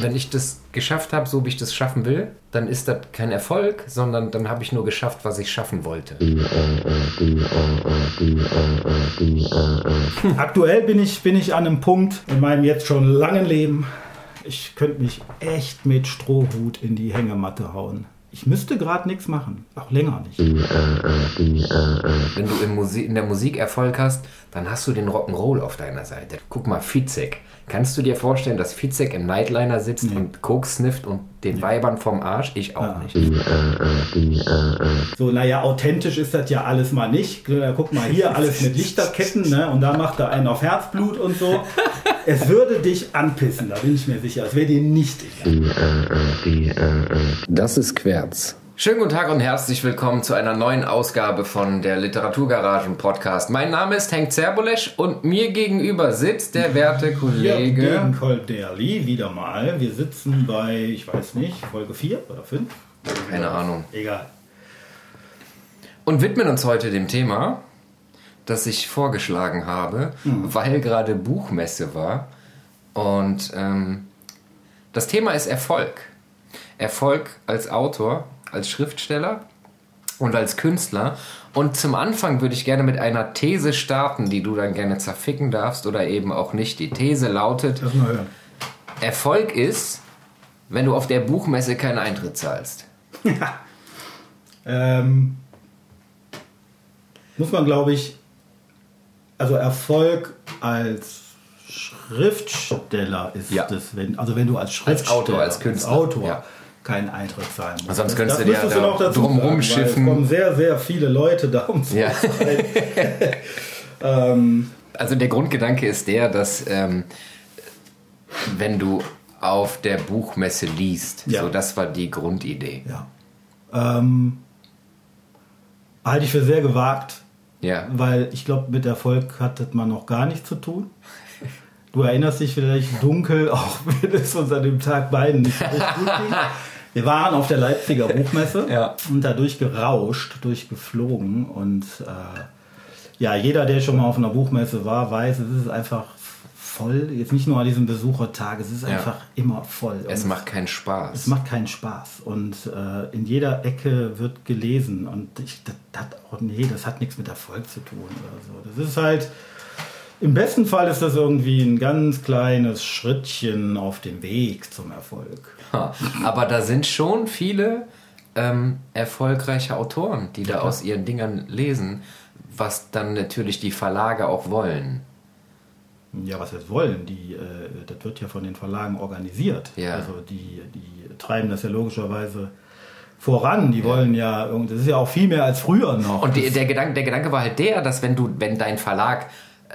Wenn ich das geschafft habe, so wie ich das schaffen will, dann ist das kein Erfolg, sondern dann habe ich nur geschafft, was ich schaffen wollte. Aktuell bin ich, bin ich an einem Punkt in meinem jetzt schon langen Leben, ich könnte mich echt mit Strohhut in die Hängematte hauen. Ich müsste gerade nichts machen, auch länger nicht. Wenn du in, Musik, in der Musik Erfolg hast, dann hast du den Rock'n'Roll auf deiner Seite. Guck mal, Fizek. Kannst du dir vorstellen, dass Fizek im Nightliner sitzt Nee. und Coke snifft und den Weibern vom Arsch? Ich auch Ja. nicht. So, naja, authentisch ist das ja alles mal nicht. Guck mal hier, alles mit Lichterketten, ne? Und da macht er einen auf Herzblut und so. Es würde dich anpissen, da bin ich mir sicher. Es wäre dir nicht egal. Das ist Querz. Schönen guten Tag und herzlich willkommen zu einer neuen Ausgabe von der Literaturgaragen Podcast. Mein Name ist Henk Zerbolesch und mir gegenüber sitzt der werte Kollege. gegen Kolderli wieder mal. Wir sitzen bei, ich weiß nicht, Folge 4 oder 5? Keine Ahnung. Egal. Und widmen uns heute dem Thema, das ich vorgeschlagen habe, weil gerade Buchmesse war. Und ähm, das Thema ist Erfolg. Erfolg als Autor, als Schriftsteller und als Künstler. Und zum Anfang würde ich gerne mit einer These starten, die du dann gerne zerficken darfst oder eben auch nicht. Die These lautet. Erfolg ist, wenn du auf der Buchmesse keinen Eintritt zahlst. Ähm, muss man, glaube ich, also Erfolg als Schriftsteller ist Ja. es, wenn, also wenn du als Schriftsteller, Autor, als Künstler, Autor ja. Keinen Eintritt zahlen musst. Sonst könntest Das du dir müsstest da noch dazu drum sagen, rumschiffen. weil Es kommen sehr, sehr viele Leute da um zu Ja. ähm, Also der Grundgedanke ist der, dass ähm, wenn du auf der Buchmesse liest, Ja. so das war die Grundidee. ja. Ähm, halte ich für sehr gewagt, Ja. weil ich glaube, mit Erfolg hat das mal noch gar nichts zu tun. Du erinnerst dich vielleicht dunkel, auch wenn es uns an dem Tag beiden nicht so gut ging. Wir waren auf der Leipziger Buchmesse Ja. und da durchgerauscht, durchgeflogen und äh, ja, jeder, der schon mal auf einer Buchmesse war, weiß, es ist einfach voll. Jetzt nicht nur an diesem Besuchertag, es ist Ja. einfach immer voll. Es Und macht keinen Spaß. es macht keinen Spaß und äh, in jeder Ecke wird gelesen und ich, das, das auch nee, das hat nichts mit Erfolg zu tun oder so. Das ist halt im besten Fall ist das irgendwie ein ganz kleines Schrittchen auf dem Weg zum Erfolg. Aber da sind schon viele ähm, erfolgreiche Autoren, die da aus ihren Dingern lesen, was dann natürlich die Verlage auch wollen. Ja, was jetzt wollen, die, äh, das wird ja von den Verlagen organisiert. Ja. Also die, die treiben das ja logischerweise voran. Die wollen ja, das ist ja auch viel mehr als früher noch. Und die, der, Gedanke, der Gedanke war halt der, dass wenn du, wenn dein Verlag, äh,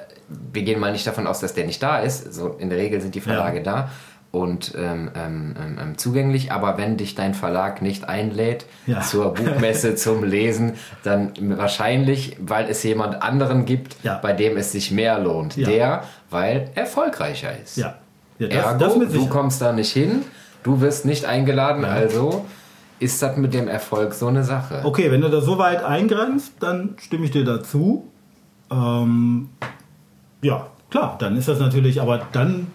wir gehen mal nicht davon aus, dass der nicht da ist, so in der Regel sind die Verlage Ja. da und ähm, ähm, ähm, ähm, zugänglich, aber wenn dich dein Verlag nicht einlädt Ja. zur Buchmesse zum Lesen, dann wahrscheinlich, weil es jemand anderen gibt, Ja. bei dem es sich mehr lohnt. Ja. Der, weil erfolgreicher ist. ja. das, Ergo, das mit du kommst da nicht hin, du wirst nicht eingeladen, also ist das mit dem Erfolg so eine Sache. Okay, wenn du da so weit eingrenzt, dann stimme ich dir dazu. Ähm, ja, klar, dann ist das natürlich, aber dann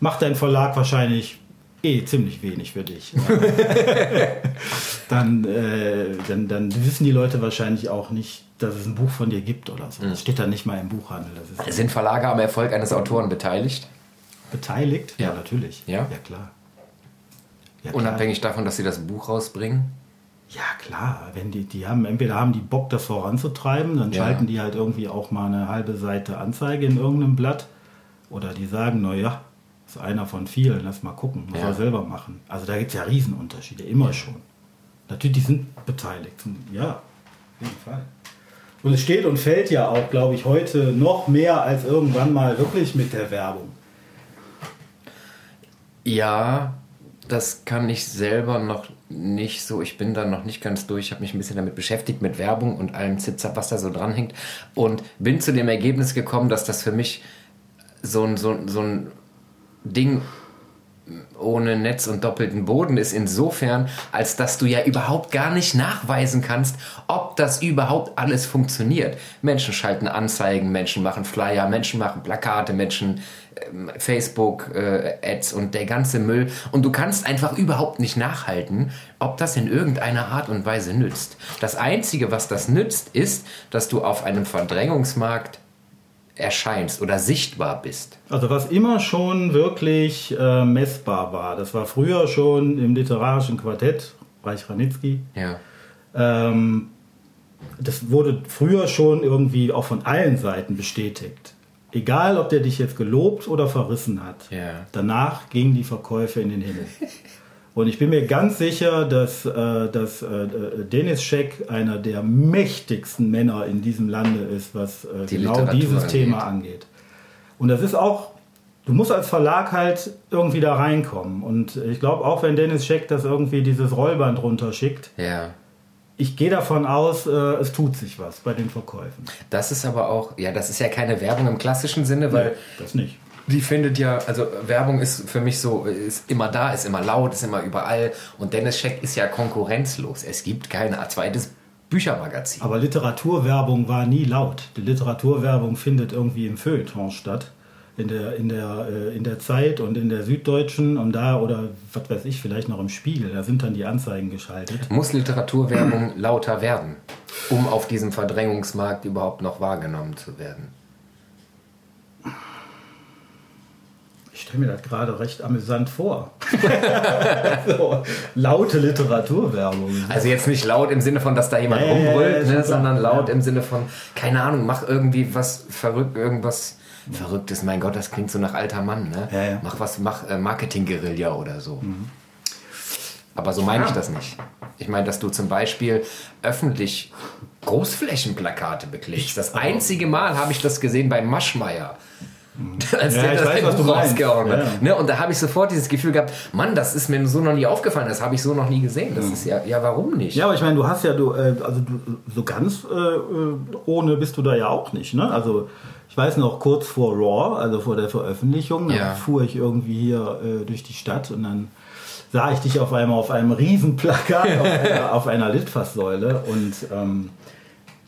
macht dein Verlag wahrscheinlich eh ziemlich wenig für dich. dann, äh, dann, dann wissen die Leute wahrscheinlich auch nicht, dass es ein Buch von dir gibt oder so. Das steht dann nicht mal im Buchhandel. Das ist Sind Verlage am Erfolg eines Autoren beteiligt? beteiligt. Ja. natürlich. Ja? Ja, klar. Ja, klar. Unabhängig davon, dass sie das Buch rausbringen? Ja, klar. Wenn die, die haben, entweder haben die Bock, das voranzutreiben, dann Ja. schalten die halt irgendwie auch mal eine halbe Seite Anzeige in irgendeinem Blatt. Oder die sagen, naja, ist einer von vielen, lass mal gucken, muss Ja. er selber machen. Also da gibt es ja Riesenunterschiede, immer schon. Natürlich, die sind beteiligt. Ja, auf jeden Fall. Und es steht und fällt ja auch, glaube ich, heute noch mehr als irgendwann mal wirklich mit der Werbung. Ja, das kann ich selber noch nicht so. Ich bin da noch nicht ganz durch. Ich habe mich ein bisschen damit beschäftigt, mit Werbung und allem Zipzap, was da so dranhängt. Und bin zu dem Ergebnis gekommen, dass das für mich so ein, so, ein- so ein Ding ohne Netz und doppelten Boden ist insofern, als dass du ja überhaupt gar nicht nachweisen kannst, ob das überhaupt alles funktioniert. Menschen schalten Anzeigen, Menschen machen Flyer, Menschen machen Plakate, Menschen äh, Facebook äh, und der ganze Müll und du kannst einfach überhaupt nicht nachhalten, ob das in irgendeiner Art und Weise nützt. Das einzige, was das nützt, ist, dass du auf einem Verdrängungsmarkt erscheinst oder sichtbar bist. Also was immer schon wirklich äh, messbar war, das war früher schon im literarischen Quartett, Reich Ranitzky. Ja. Ähm, das wurde früher schon irgendwie auch von allen Seiten bestätigt. Egal, ob der dich jetzt gelobt oder verrissen hat. Ja. Danach gingen die Verkäufe in den Himmel. Und ich bin mir ganz sicher, dass, äh, dass äh, Denis Scheck einer der mächtigsten Männer in diesem Lande ist, was äh, Die genau Literatur dieses angeht. Thema angeht. Und das ist auch, du musst als Verlag halt irgendwie da reinkommen. Und ich glaube, auch wenn Dennis Scheck das irgendwie dieses Rollband runterschickt, Ja. ich gehe davon aus, äh, es tut sich was bei den Verkäufen. Das ist aber auch, ja, das ist ja keine Werbung im klassischen Sinne, weil das nicht. Die findet ja, also Werbung ist für mich so, ist immer da, ist immer laut, ist immer überall und Dennis Scheck ist ja konkurrenzlos. Es gibt kein zweites Büchermagazin. Aber Literaturwerbung war nie laut. Die Literaturwerbung findet irgendwie im Feuilleton statt. In der, in, der, äh, in der Zeit und in der Süddeutschen und da oder was weiß ich, vielleicht noch im Spiegel. Da sind dann die Anzeigen geschaltet. Muss Literaturwerbung lauter werden, um auf diesem Verdrängungsmarkt überhaupt noch wahrgenommen zu werden? Stelle mir das gerade recht amüsant vor. so, laute Literaturwerbung. Also jetzt nicht laut im Sinne von, dass da jemand ja, rumbrüllt, ne, sondern laut Ja. im Sinne von, keine Ahnung, mach irgendwie was verrückt, irgendwas Verrücktes. Mein Gott, das klingt so nach alter Mann, ne? Ja, ja. Mach was, mach äh, Marketing-Guerilla oder so. Aber so meine ich das nicht. Ich meine, dass du zum Beispiel öffentlich Großflächenplakate beklebst. Das einzige Mal habe ich das gesehen bei Maschmeyer. Als Ja, der das weiß, Buch rausgehauen hat. Ja. Ne? Und da habe ich sofort dieses Gefühl gehabt, Mann, das ist mir so noch nie aufgefallen, das habe ich so noch nie gesehen. Das ist ja, ja, warum nicht? Ja, aber ich meine, du hast ja, du, äh, also du, so ganz äh, äh, ohne bist du da ja auch nicht. Ne? Also ich weiß noch, kurz vor Raw, also vor der Veröffentlichung, Ja. fuhr ich irgendwie hier äh, durch die Stadt und dann sah ich dich auf einmal auf einem Riesenplakat auf, einer, auf einer Litfaßsäule und ähm,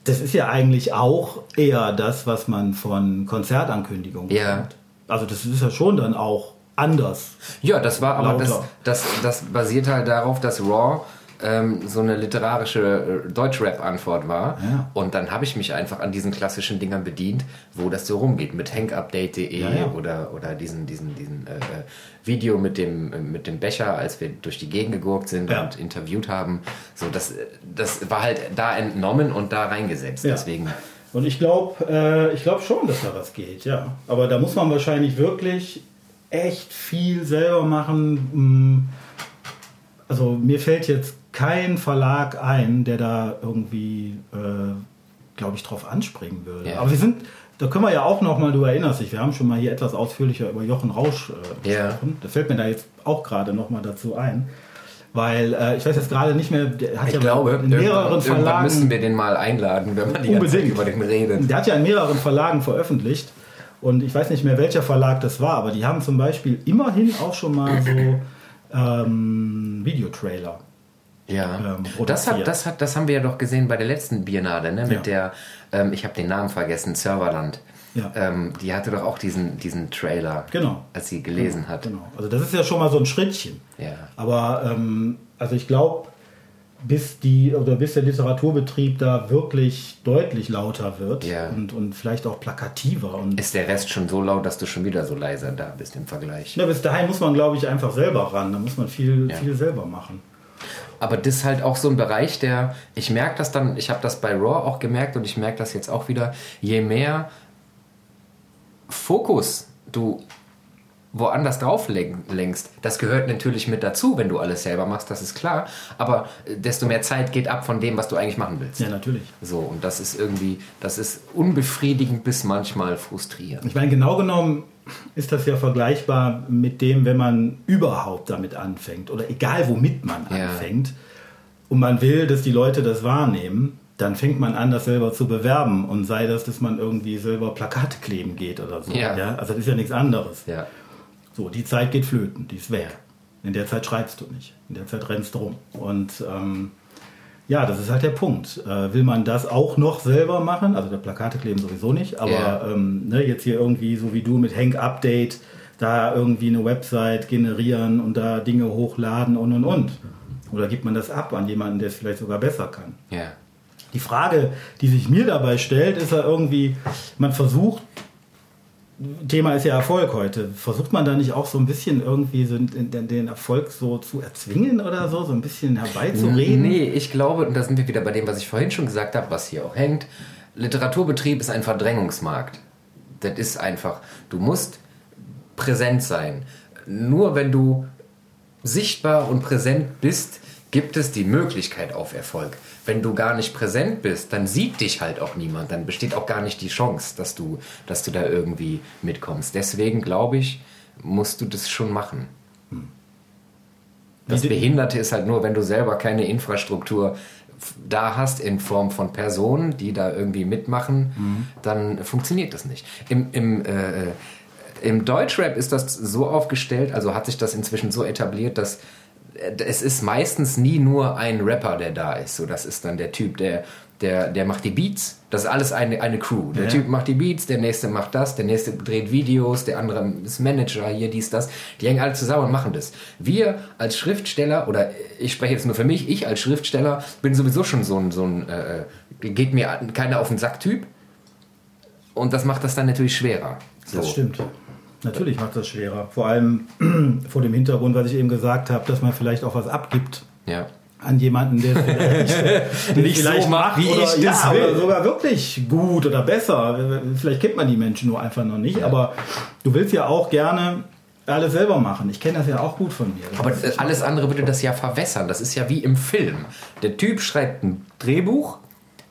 das ist ja eigentlich auch eher das, was man von Konzertankündigungen Ja. kennt. Also das ist ja schon dann auch anders. Ja, das war aber das, das, das basiert halt darauf, dass Raw ähm, so eine literarische äh, Deutschrap-Antwort war. Ja. Und dann habe ich mich einfach an diesen klassischen Dingern bedient, wo das so rumgeht. Mit hankupdate.de Ja, ja. oder, oder diesen, diesen, diesen äh, äh, Video mit dem, mit dem Becher, als wir durch die Gegend gegurkt sind und interviewt haben. So, das, das war halt da entnommen und da reingesetzt. Deswegen. Und ich glaube äh, ich glaub schon, dass da was geht, ja. Aber da muss man wahrscheinlich wirklich echt viel selber machen. Mm, Also mir fällt jetzt kein Verlag ein, der da irgendwie, äh, glaube ich, drauf anspringen würde. Ja. Aber wir sind, da können wir ja auch noch mal, du erinnerst dich, wir haben schon mal hier etwas ausführlicher über Jochen Rausch äh, Ja. gesprochen. Das fällt mir da jetzt auch gerade noch mal dazu ein. Weil äh, ich weiß jetzt gerade nicht mehr, der hat Ich ja glaube, in mehreren irgendwann, irgendwann Verlagen. müssen wir den mal einladen, wenn man die Unbedingt. über den redet. Der hat ja in mehreren Verlagen veröffentlicht. Und ich weiß nicht mehr, welcher Verlag das war, aber die haben zum Beispiel immerhin auch schon mal so ähm, Videotrailer. Ja, ähm, das, hat, das, hat, das haben wir ja doch gesehen bei der letzten Biennale, ne? mit der, ähm, ich habe den Namen vergessen, Serverland. Ja. Ähm, die hatte doch auch diesen, diesen Trailer, Genau. als sie gelesen hat. Genau. Also das ist ja schon mal so ein Schrittchen. Ja. Aber ähm, also ich glaube, bis die oder bis der Literaturbetrieb da wirklich deutlich lauter wird Ja. und, und vielleicht auch plakativer und Ist der Rest schon so laut, dass du schon wieder so leiser da bist im Vergleich? ja, bis dahin muss man, glaube ich, einfach selber ran. Da muss man viel, Ja. viel selber machen. Aber das ist halt auch so ein Bereich, der, ich merke das dann, ich habe das bei Raw auch gemerkt und ich merke das jetzt auch wieder, je mehr Fokus du woanders drauf len- lenkst, das gehört natürlich mit dazu, wenn du alles selber machst, das ist klar, aber äh, desto mehr Zeit geht ab von dem, was du eigentlich machen willst. Ja, natürlich. So, und das ist irgendwie, das ist unbefriedigend bis manchmal frustrierend. Ich meine, genau genommen ist das ja vergleichbar mit dem, wenn man überhaupt damit anfängt oder egal womit man Ja. anfängt und man will, dass die Leute das wahrnehmen, dann fängt man an, das selber zu bewerben und sei das, dass man irgendwie selber Plakate kleben geht oder so. Ja. Also das ist ja nichts anderes. Ja. So, die Zeit geht flöten, die ist weg. In der Zeit schreibst du nicht. In der Zeit rennst du rum. Und ähm, ja, das ist halt der Punkt. Äh, will man das auch noch selber machen? Also der Plakate kleben sowieso nicht, aber Ja. ähm, ne, jetzt hier irgendwie so wie du mit Hank Update da irgendwie eine Website generieren und da Dinge hochladen und und und. Oder gibt man das ab an jemanden, der es vielleicht sogar besser kann? Ja. Die Frage, die sich mir dabei stellt, ist ja irgendwie, man versucht, Thema ist ja Erfolg heute, versucht man da nicht auch so ein bisschen irgendwie so den, den Erfolg so zu erzwingen oder so, so ein bisschen herbeizureden? Nee, ich glaube, und da sind wir wieder bei dem, was ich vorhin schon gesagt habe, was hier auch hängt. Literaturbetrieb ist ein Verdrängungsmarkt. Das ist einfach, du musst präsent sein. Nur wenn du sichtbar und präsent bist, gibt es die Möglichkeit auf Erfolg. Wenn du gar nicht präsent bist, dann sieht dich halt auch niemand. Dann besteht auch gar nicht die Chance, dass du, dass du da irgendwie mitkommst. Deswegen glaube ich, musst du das schon machen. Das Wie de- Behinderte ist halt nur, wenn du selber keine Infrastruktur da hast in Form von Personen, die da irgendwie mitmachen, dann funktioniert das nicht. Im, im, äh, Im Deutschrap ist das so aufgestellt, also hat sich das inzwischen so etabliert, dass äh, es ist meistens nie nur ein Rapper, der da ist. So, das ist dann der Typ, der, der, der macht die Beats. Das ist alles eine, eine Crew. Der Ja. Typ macht die Beats, der nächste macht das, der nächste dreht Videos, der andere ist Manager, hier, dies, das. Die hängen alle zusammen und machen das. Wir als Schriftsteller, oder ich spreche jetzt nur für mich, ich als Schriftsteller bin sowieso schon so ein, so ein äh, geht mir keiner auf den Sack-Typ. Und das macht das dann natürlich schwerer. So. Das stimmt. Natürlich macht das schwerer. Vor allem vor dem Hintergrund, was ich eben gesagt habe, dass man vielleicht auch was abgibt Ja. an jemanden, der es Nicht vielleicht so macht, wie oder, ich das ja, will. oder sogar wirklich gut oder besser. Vielleicht kennt man die Menschen nur einfach noch nicht, aber du willst ja auch gerne alles selber machen. Ich kenne das ja auch gut von mir. Das Aber alles andere würde das ja verwässern. Das ist ja wie im Film. Der Typ schreibt ein Drehbuch,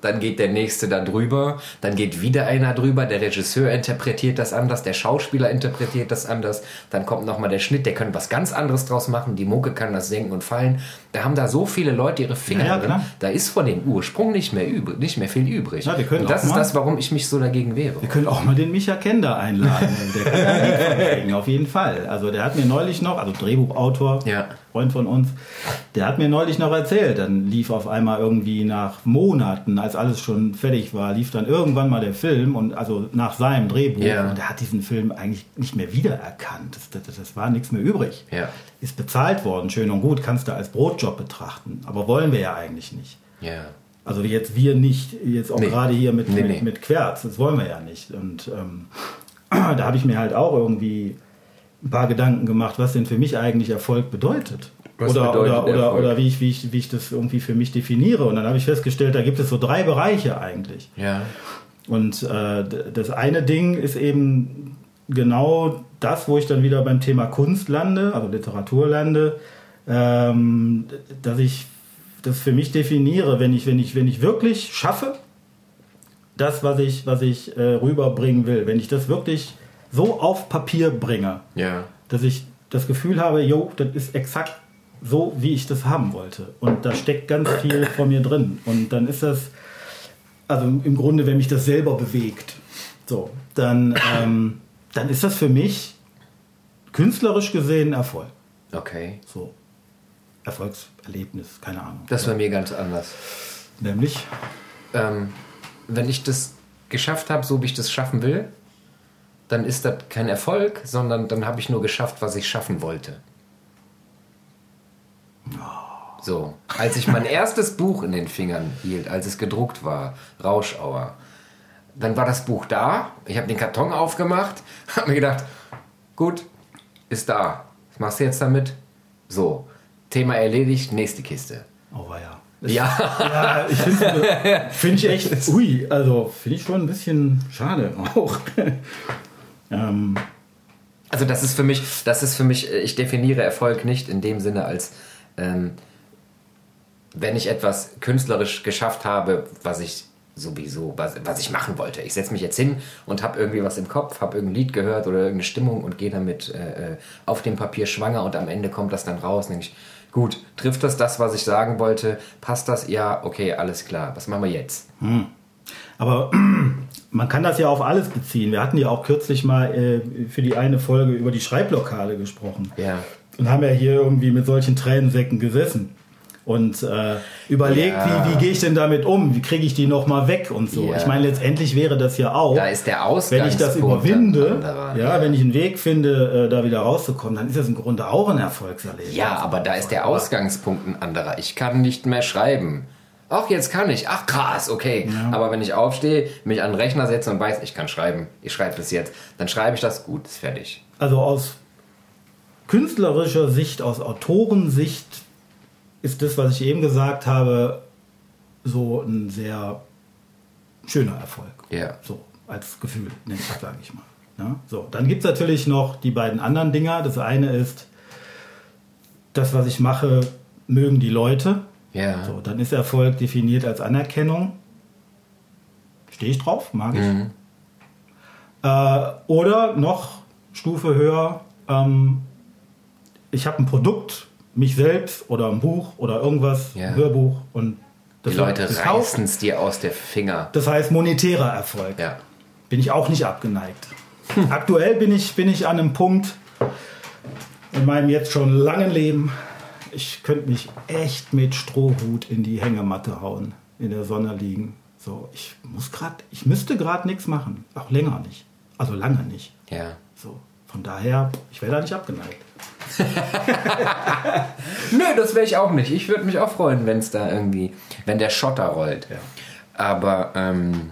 dann geht der nächste da drüber, dann geht wieder einer drüber, der Regisseur interpretiert das anders, der Schauspieler interpretiert das anders, dann kommt nochmal der Schnitt, der kann was ganz anderes draus machen, die Mucke kann das senken und fallen. Da haben da so viele Leute ihre Finger Ja, drin, da ist von dem Ursprung nicht mehr, übrig, nicht mehr viel übrig. Ja, wir können und das ist mal- das, warum ich mich so dagegen wehre. Wir können auch mal den Micha Kender einladen. Der kann auf jeden Fall. Also der hat mir neulich noch, also Drehbuchautor, Ja. Freund von uns, der hat mir neulich noch erzählt, dann lief auf einmal irgendwie nach Monaten, als alles schon fertig war, lief dann irgendwann mal der Film und also nach seinem Drehbuch Ja. und er hat diesen Film eigentlich nicht mehr wiedererkannt. Das, das, das war nichts mehr übrig. Ja. Ist bezahlt worden, schön und gut, kannst du als Brotjob betrachten. Aber wollen wir ja eigentlich nicht. Ja. Also jetzt wir nicht, jetzt auch Nee. gerade hier mit, Nee, mit, nee. mit Querz, das wollen wir ja nicht. Und ähm, da habe ich mir halt auch irgendwie ein paar Gedanken gemacht, was denn für mich eigentlich Erfolg bedeutet. Was oder, bedeutet oder, oder, Erfolg? oder wie, ich, wie, ich, wie ich das irgendwie für mich definiere. Und dann habe ich festgestellt, da gibt es so drei Bereiche eigentlich. Ja. Und äh, das eine Ding ist eben genau das, wo ich dann wieder beim Thema Kunst lande, also Literatur lande, ähm, dass ich das für mich definiere, wenn ich, wenn ich, wenn ich wirklich schaffe, das, was ich, was ich äh, rüberbringen will, wenn ich das wirklich so auf Papier bringe, Ja. dass ich das Gefühl habe, jo, das ist exakt so, wie ich das haben wollte. Und da steckt ganz viel von mir drin. Und dann ist das, also im Grunde, wenn mich das selber bewegt, so, dann, ähm, dann ist das für mich künstlerisch gesehen Erfolg. Okay. So. Erfolgserlebnis, keine Ahnung. Das war mir ganz anders. Nämlich, ähm, wenn ich das geschafft habe, so wie ich das schaffen will, dann ist das kein Erfolg, sondern dann habe ich nur geschafft, was ich schaffen wollte. So, als ich mein erstes Buch in den Fingern hielt, als es gedruckt war, Rauschauer, dann war das Buch da, ich habe den Karton aufgemacht, habe mir gedacht, gut, ist da, was machst du jetzt damit? So, Thema erledigt, nächste Kiste. oh ja. Ja, Ja, ich finde find ich echt, ui, also finde ich schon ein bisschen schade auch. Ähm, Also das ist für mich, das ist für mich, ich definiere Erfolg nicht in dem Sinne als ähm, wenn ich etwas künstlerisch geschafft habe, was ich sowieso, was, was ich machen wollte. Ich setze mich jetzt hin und habe irgendwie was im Kopf, habe irgendein Lied gehört oder irgendeine Stimmung und gehe damit äh, äh, auf dem Papier schwanger und am Ende kommt das dann raus. Denke ich, gut, trifft das das, was ich sagen wollte? Passt das? Ja, okay, alles klar. Was machen wir jetzt? Aber man kann das ja auf alles beziehen. Wir hatten ja auch kürzlich mal äh, für die eine Folge über die Schreiblokale gesprochen. Ja. Und haben ja hier irgendwie mit solchen Tränensäcken gesessen. Und äh, überlegt, Ja. wie, wie gehe ich denn damit um? Wie kriege ich die nochmal weg und so. Ja. Ich meine, letztendlich wäre das ja auch, Da ist der wenn ich das überwinde, anderer. ja, wenn ich einen Weg finde, äh, da wieder rauszukommen, dann ist das im Grunde auch ein Erfolgserlebnis. Ja, aber da ist der Ausgangspunkt ein anderer. Ich kann nicht mehr schreiben. Ach, jetzt kann ich. Ach, krass, okay. Aber wenn ich aufstehe, mich an den Rechner setze und weiß, ich kann schreiben, ich schreibe das jetzt, dann schreibe ich das gut, ist fertig. Also aus künstlerischer Sicht, aus Autorensicht ist das, was ich eben gesagt habe, so ein sehr schöner Erfolg. Ja. So als Gefühl, sage ich mal. Ja, so, dann gibt es natürlich noch die beiden anderen Dinger. Das eine ist, das, was ich mache, mögen die Leute. Ja. So, dann ist Erfolg definiert als Anerkennung. Stehe ich drauf, mag ich. Mhm. Äh, oder noch Stufe höher, ähm, ich habe ein Produkt, mich selbst oder ein Buch oder irgendwas, Ja. ein Hörbuch und das Die Leute reißen es dir aus der Finger. Das heißt monetärer Erfolg. Ja. Bin ich auch nicht abgeneigt. Aktuell bin ich, bin ich an einem Punkt in meinem jetzt schon langen Leben, ich könnte mich echt mit Strohhut in die Hängematte hauen, in der Sonne liegen. So, ich muss gerade, ich müsste gerade nichts machen, auch länger nicht, also lange nicht. Ja. So, von daher, ich wäre da nicht abgeneigt. Nö, das wäre ich auch nicht. Ich würde mich auch freuen, wenn es da irgendwie, wenn der Schotter rollt. Ja. Aber ähm,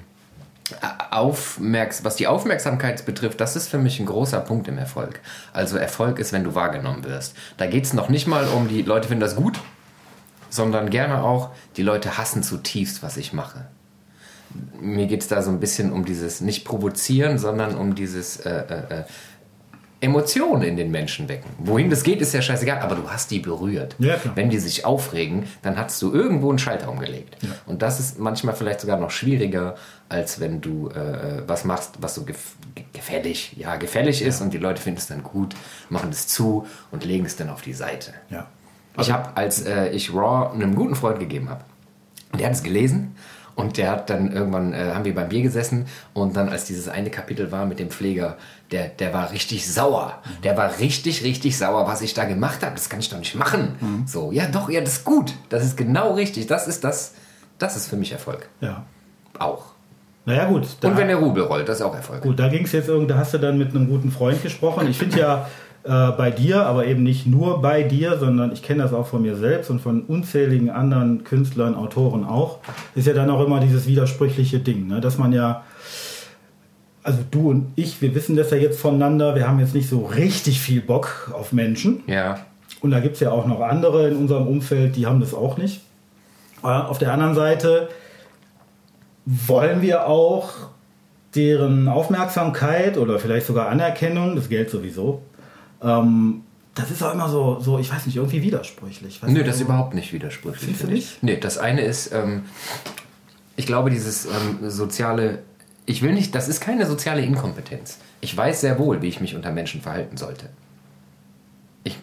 Aufmerks was die Aufmerksamkeit betrifft, das ist für mich ein großer Punkt im Erfolg. Also Erfolg ist, wenn du wahrgenommen wirst. Da geht es noch nicht mal um die Leute finden das gut, sondern gerne auch, die Leute hassen zutiefst, was ich mache. Mir geht es da so ein bisschen um dieses nicht provozieren, sondern um dieses äh, äh, äh, Emotionen in den Menschen wecken. Wohin das geht, ist ja scheißegal, aber du hast die berührt. Ja. Wenn die sich aufregen, dann hast du irgendwo einen Schalter umgelegt. Und das ist manchmal vielleicht sogar noch schwieriger, als wenn du äh, was machst, was so gef gefällig, ja, gefällig ist und die Leute finden es dann gut, machen es zu und legen es dann auf die Seite. Ja. Ich habe, als äh, ich Raw einem guten Freund gegeben habe, der hat es gelesen und der hat dann irgendwann, äh, haben wir beim Bier gesessen und dann, als dieses eine Kapitel war mit dem Pfleger, der, der war richtig sauer. Der war richtig, richtig sauer, was ich da gemacht habe. Das kann ich doch nicht machen. So, ja doch, ja, das ist gut. Das ist genau richtig. Das ist das, das ist für mich Erfolg. Ja. Auch. Naja, gut. Und wenn der Rubel rollt, das ist auch Erfolg. Gut, da ging es jetzt irgendwie, da hast du dann mit einem guten Freund gesprochen. Ich finde ja äh, bei dir, aber eben nicht nur bei dir, sondern ich kenne das auch von mir selbst und von unzähligen anderen Künstlern, Autoren auch, ist ja dann auch immer dieses widersprüchliche Ding, ne? dass man ja, also du und ich, wir wissen das ja jetzt voneinander, wir haben jetzt nicht so richtig viel Bock auf Menschen. Ja. Und da gibt es ja auch noch andere in unserem Umfeld, die haben das auch nicht. Äh, Auf der anderen Seite wollen wir auch deren Aufmerksamkeit oder vielleicht sogar Anerkennung, das Geld sowieso, ähm, das ist auch immer so, so, ich weiß nicht, irgendwie widersprüchlich. Weißt Nö, das ist überhaupt nicht widersprüchlich. Findest du ich. Nee, das eine ist, ähm, ich glaube, dieses ähm, soziale, ich will nicht, das ist keine soziale Inkompetenz. Ich weiß sehr wohl, wie ich mich unter Menschen verhalten sollte. Ich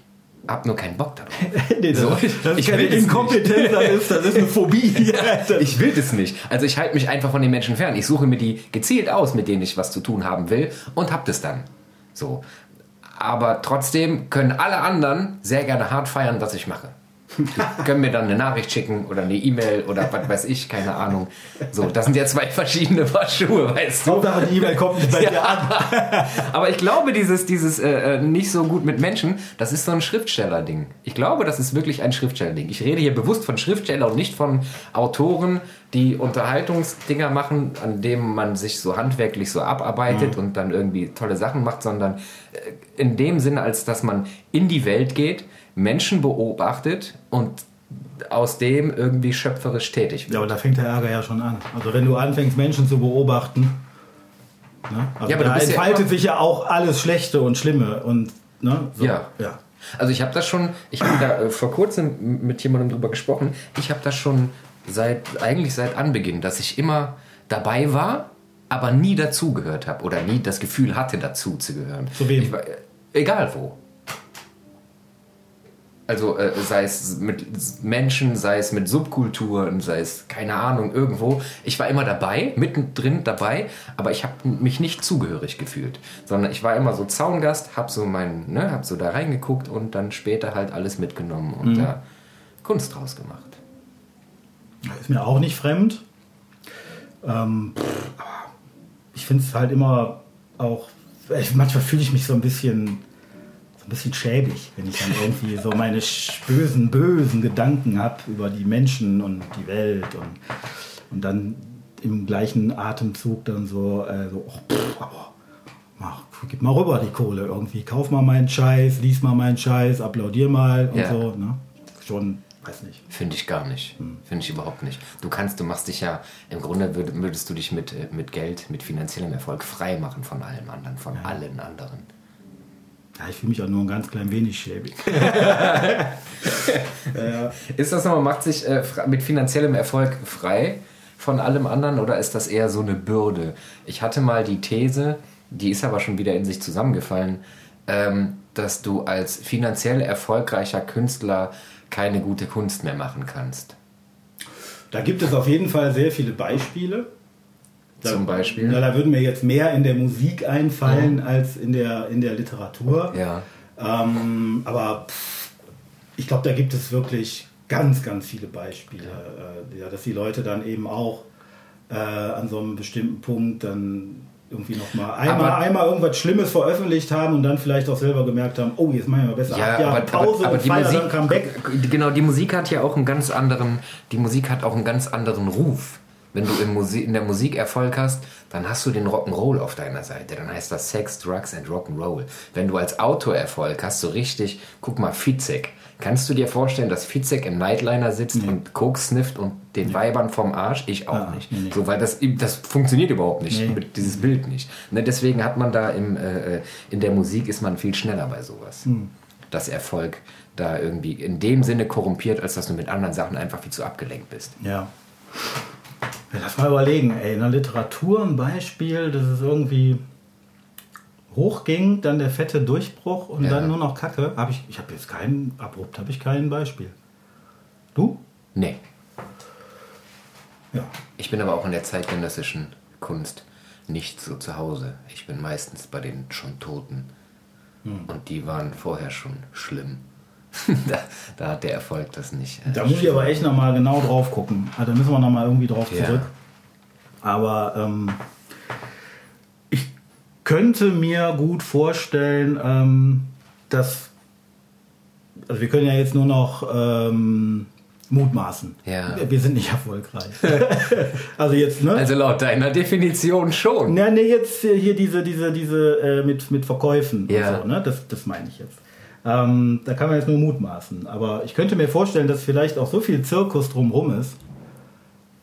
habe nur keinen Bock darauf. nee, das, So, das ich keine will Inkompetenz, nicht. das ist, das ist eine Phobie. Ich will das nicht. Also ich halte mich einfach von den Menschen fern. Ich suche mir die gezielt aus, mit denen ich was zu tun haben will und hab das dann. So. Aber trotzdem können alle anderen sehr gerne hart feiern, was ich mache. Die können mir dann eine Nachricht schicken oder eine E-Mail oder was weiß ich, keine Ahnung. So, das sind ja zwei verschiedene Paar Schuhe, weißt du. Hauptsache die E-Mail kommt nicht bei dir an. Aber ich glaube, dieses, dieses äh, äh, nicht so gut mit Menschen, das ist so ein Schriftsteller-Ding. Ich glaube, das ist wirklich ein Schriftsteller-Ding. Ich rede hier bewusst von Schriftsteller und nicht von Autoren, die Unterhaltungsdinger machen, an denen man sich so handwerklich so abarbeitet und dann irgendwie tolle Sachen macht, sondern äh, in dem Sinne, als dass man in die Welt geht, Menschen beobachtet und aus dem irgendwie schöpferisch tätig wird. Ja, aber da fängt der Ärger ja schon an. Also wenn du anfängst, Menschen zu beobachten, ne? also Ja, aber da ja entfaltet immer- sich ja auch alles Schlechte und Schlimme und ne? so, Ja. ja. Also ich habe das schon, ich habe da äh, vor kurzem mit jemandem drüber gesprochen. Ich habe das schon seit eigentlich seit Anbeginn, dass ich immer dabei war, aber nie dazugehört habe oder nie das Gefühl hatte, dazu zu gehören. Zu wem? Ich war, äh, egal wo. Also äh, sei es mit Menschen, sei es mit Subkulturen, sei es keine Ahnung, irgendwo. Ich war immer dabei, mittendrin dabei, aber ich habe mich nicht zugehörig gefühlt. Sondern ich war immer so Zaungast, hab so mein, ne, hab so da reingeguckt und dann später halt alles mitgenommen und Mhm. da Kunst draus gemacht. Ist mir auch nicht fremd. Ähm, pff, aber ich finde es halt immer auch. Ich, manchmal fühle ich mich so ein bisschen ein bisschen schäbig, wenn ich dann irgendwie so meine bösen, bösen Gedanken habe über die Menschen und die Welt und, und dann im gleichen Atemzug dann so, äh, so ach, pff, aber mach, gib mal rüber die Kohle irgendwie, kauf mal meinen Scheiß, lies mal meinen Scheiß, applaudier mal und Ja. so. Ne? Schon, weiß nicht. Finde ich gar nicht. Hm. Finde ich überhaupt nicht. Du kannst, du machst dich ja, im Grunde würd, würdest du dich mit, äh, mit Geld, mit finanziellem Erfolg frei machen von allem anderen, von allen anderen. Ja, ich fühle mich auch nur ein ganz klein wenig schäbig. Ist das nochmal, macht sich äh, mit finanziellem Erfolg frei von allem anderen oder ist das eher so eine Bürde? Ich hatte mal die These, die ist aber schon wieder in sich zusammengefallen, ähm, dass du als finanziell erfolgreicher Künstler keine gute Kunst mehr machen kannst. Da gibt es auf jeden Fall sehr viele Beispiele. Da, Zum Beispiel? Ja, da würden mir jetzt mehr in der Musik einfallen als in der, in der Literatur. Ja. Ähm, aber pff, ich glaube, da gibt es wirklich ganz, ganz viele Beispiele, äh, ja, dass die Leute dann eben auch äh, an so einem bestimmten Punkt dann irgendwie nochmal einmal, Aber- einmal irgendwas Schlimmes veröffentlicht haben und dann vielleicht auch selber gemerkt haben, oh, jetzt machen wir besser acht Jahre Pause und die feiern Musik, dann Comeback. genau, die Musik hat ja auch einen ganz anderen, die Musik hat auch einen ganz anderen Ruf. Wenn du in der Musik Erfolg hast, dann hast du den Rock'n'Roll auf deiner Seite. Dann heißt das Sex, Drugs and Rock'n'Roll. Wenn du als Autor Erfolg hast, so richtig, guck mal, Fizek. Kannst du dir vorstellen, dass Fizek im Nightliner sitzt und Coke snifft und den Weibern vom Arsch? Ich auch Ah, nicht. nee, nee. So, weil das, das funktioniert überhaupt nicht, Nee. mit dieses Bild nicht. Ne, deswegen hat man da im, äh, in der Musik ist man viel schneller bei sowas. Hm. Dass Erfolg da irgendwie in dem Sinne korrumpiert, als dass du mit anderen Sachen einfach viel zu abgelenkt bist. Ja. Ja. Lass mal überlegen, ey, in der Literatur ein Beispiel, dass es irgendwie hochging, dann der fette Durchbruch und Ja. dann nur noch Kacke. Hab ich ich habe jetzt keinen, abrupt habe ich kein Beispiel. Du? Nee. Ja. Ich bin aber auch in der zeitgenössischen Kunst nicht so zu Hause. Ich bin meistens bei den schon Toten. Hm. Und die waren vorher schon schlimm. da, da hat der Erfolg das nicht. äh, Da muss ich aber echt nochmal genau drauf gucken. Ah, Da müssen wir nochmal irgendwie drauf Ja. zurück. Aber ähm, ich könnte mir gut vorstellen, ähm, dass. Also, wir können ja jetzt nur noch ähm, mutmaßen. Ja. Wir sind nicht erfolgreich. also, jetzt, ne? Also laut deiner Definition schon. Na, ne, jetzt hier diese, diese, diese äh, mit, mit Verkäufen Ja. so, ne? Das, das meine ich jetzt. Ähm, da kann man jetzt nur mutmaßen. Aber ich könnte mir vorstellen, dass vielleicht auch so viel Zirkus drumherum ist,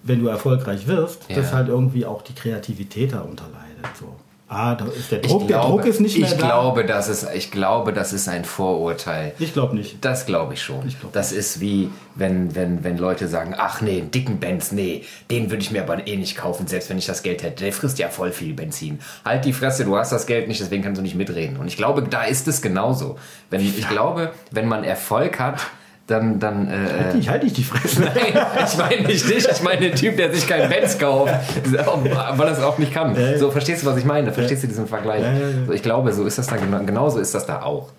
wenn du erfolgreich wirst, Ja. dass halt irgendwie auch die Kreativität darunter leidet. So. Ah, da ist der Ich Druck, der glaube, Druck ist nicht mehr ich da. Glaube, das ist, ich glaube, das ist ein Vorurteil. Ich glaube nicht. Das glaube ich schon. Ich glaub das ist wie, wenn, wenn, wenn Leute sagen, ach nee, einen dicken Benz, nee, den würde ich mir aber eh nicht kaufen, selbst wenn ich das Geld hätte. Der frisst ja voll viel Benzin. Halt die Fresse, du hast das Geld nicht, deswegen kannst du nicht mitreden. Und ich glaube, da ist es genauso. Wenn, ich glaube, wenn man Erfolg hat, dann, dann äh, Halt dich, halt dich die Fresse. Nein, ich meine nicht dich, ich meine den Typ, der sich keinen Benz kauft, weil er es auch nicht kann. So, verstehst du, was ich meine? Verstehst du diesen Vergleich? So, ich glaube, so ist das genau, genauso ist das da auch.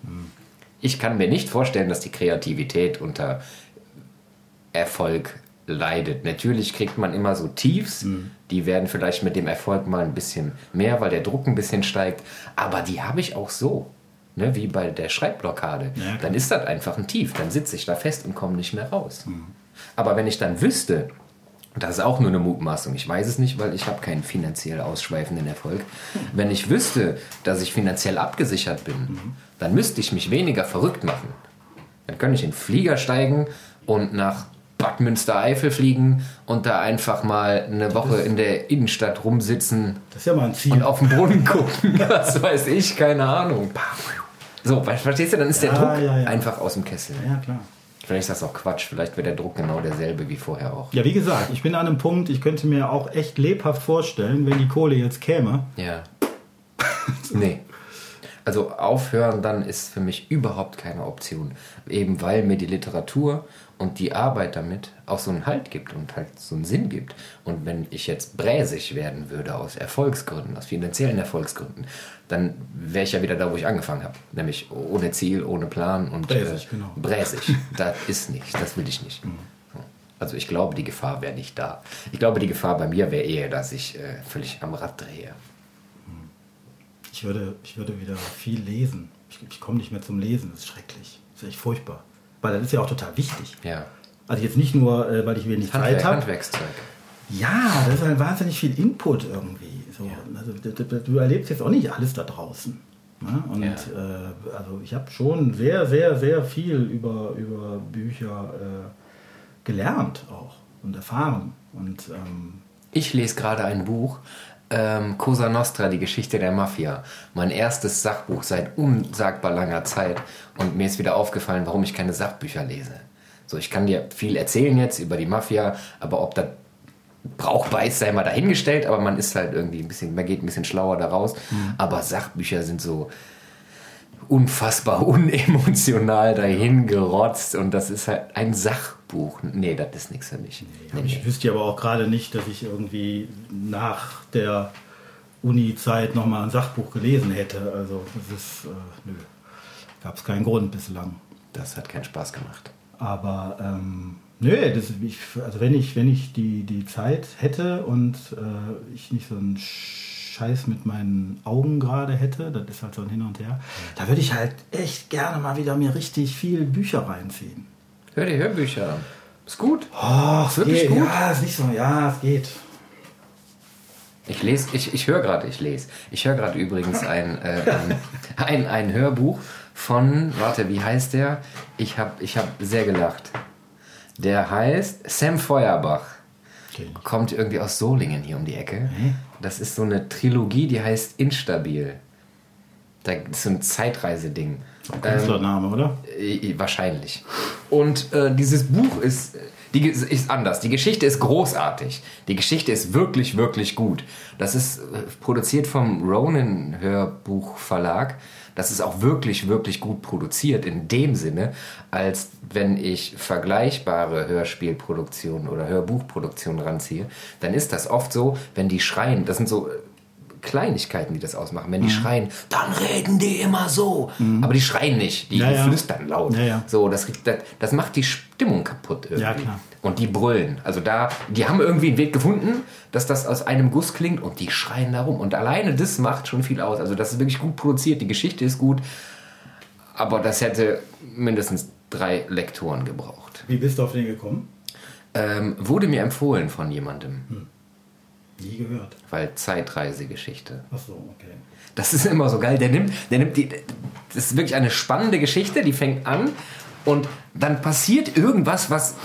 Ich kann mir nicht vorstellen, dass die Kreativität unter Erfolg leidet. Natürlich kriegt man immer so Tiefs, Mhm. die werden vielleicht mit dem Erfolg mal ein bisschen mehr, weil der Druck ein bisschen steigt, aber die habe ich auch so. Ne, wie bei der Schreibblockade. Ja, dann ist das einfach ein Tief. Dann sitze ich da fest und komme nicht mehr raus. Mhm. Aber wenn ich dann wüsste, das ist auch nur eine Mutmaßung, ich weiß es nicht, weil ich habe keinen finanziell ausschweifenden Erfolg. Wenn ich wüsste, dass ich finanziell abgesichert bin, Mhm. dann müsste ich mich weniger verrückt machen. Dann könnte ich in den Flieger steigen und nach Bad Münstereifel fliegen und da einfach mal eine Woche in der Innenstadt rumsitzen Das ist ja mal ein Ziel. und auf den Brunnen gucken. Was weiß ich, keine Ahnung. So, verstehst du, dann ist der Ja, Druck ja, ja. einfach aus dem Kessel. ja, klar. Vielleicht ist das auch Quatsch, vielleicht wäre der Druck genau derselbe wie vorher auch. Ja, wie gesagt, ich bin an einem Punkt, ich könnte mir auch echt lebhaft vorstellen, wenn die Kohle jetzt käme. Ja. nee. Also aufhören dann ist für mich überhaupt keine Option. Eben weil mir die Literatur und die Arbeit damit auch so einen Halt gibt und halt so einen Sinn gibt. Und wenn ich jetzt bräsig werden würde aus Erfolgsgründen, aus finanziellen Erfolgsgründen, dann wäre ich ja wieder da, wo ich angefangen habe. Nämlich ohne Ziel, ohne Plan und Bräsig, genau. bräsig. das ist nicht, das will ich nicht. Also ich glaube, die Gefahr wäre nicht da. Ich glaube, die Gefahr bei mir wäre eher, dass ich äh, völlig am Rad drehe. Ich würde, ich würde wieder viel lesen. Ich, ich komme nicht mehr zum Lesen, das ist schrecklich. Das ist echt furchtbar. Weil das ist ja auch total wichtig. Ja. Also jetzt nicht nur, äh, weil ich wenig Handwerk, Zeit habe. Handwerkszeug. Ja, das ist halt wahnsinnig viel Input irgendwie. So. Also, d- d- d- du erlebst jetzt auch nicht alles da draußen. Ne? Und äh, also ich habe schon sehr, sehr, sehr viel über, über Bücher äh, gelernt auch und erfahren. Und ähm, Ich lese gerade ein Buch, ähm, Cosa Nostra, die Geschichte der Mafia. Mein erstes Sachbuch seit unsagbar langer Zeit. Und mir ist wieder aufgefallen, warum ich keine Sachbücher lese. So, ich kann dir viel erzählen jetzt über die Mafia, aber ob das brauchbar ist, sei mal dahingestellt, aber man ist halt irgendwie ein bisschen, man geht ein bisschen schlauer daraus. Aber Sachbücher sind so unfassbar unemotional dahingerotzt und das ist halt ein Sachbuch. Nee, das ist nichts für mich. Nee, nee. ich wüsste aber auch gerade nicht, dass ich irgendwie nach der Uni-Zeit nochmal ein Sachbuch gelesen hätte. Also das ist, äh, nö, gab es keinen Grund bislang. Das hat keinen Spaß gemacht. Aber ähm, nö, das, ich, also wenn ich, wenn ich die, die Zeit hätte und äh, ich nicht so einen Scheiß mit meinen Augen gerade hätte, das ist halt so ein Hin und Her, da würde ich halt echt gerne mal wieder mir richtig viel Bücher reinziehen. Hör dir Hörbücher. Ist gut. Oh, Ist wirklich geht. gut? Ja, ist nicht so, ja, es geht. Ich lese, ich, ich höre gerade, ich lese. Ich höre gerade übrigens ein, äh, ein, ein, ein Hörbuch von, warte, wie heißt der? Ich habe ich hab sehr gelacht. Der heißt Sam Feuerbach. Okay. Kommt irgendwie aus Solingen hier um die Ecke. Das ist so eine Trilogie, die heißt Instabil. Da ist so ein Zeitreiseding. Ähm, Künstlername, oder? Äh, Wahrscheinlich. Und äh, dieses Buch ist, die, ist anders. Die Geschichte ist großartig. Die Geschichte ist wirklich, wirklich gut. Das ist äh, produziert vom Ronin Hörbuchverlag. Das ist auch wirklich, wirklich gut produziert in dem Sinne, als wenn ich vergleichbare Hörspielproduktionen oder Hörbuchproduktionen ranziehe, dann ist das oft so, wenn die schreien, das sind so äh, Kleinigkeiten, die das ausmachen. Mhm. Wenn die schreien, dann reden die immer so. Aber die schreien nicht, die, Ja, ja. flüstern laut. Ja. So, das, das, das macht die Stimmung kaputt irgendwie. Und die brüllen. Also da, die haben irgendwie einen Weg gefunden, dass das aus einem Guss klingt und die schreien da rum. Und alleine das macht schon viel aus. Also das ist wirklich gut produziert, die Geschichte ist gut. Aber das hätte mindestens drei Lektoren gebraucht. Wie bist du auf den gekommen? Ähm, wurde mir empfohlen von jemandem, Nie gehört. weil Zeitreisegeschichte. Ach so, okay. Das ist immer so geil. Der nimmt, der nimmt die. Das ist wirklich eine spannende Geschichte, die fängt an und dann passiert irgendwas, was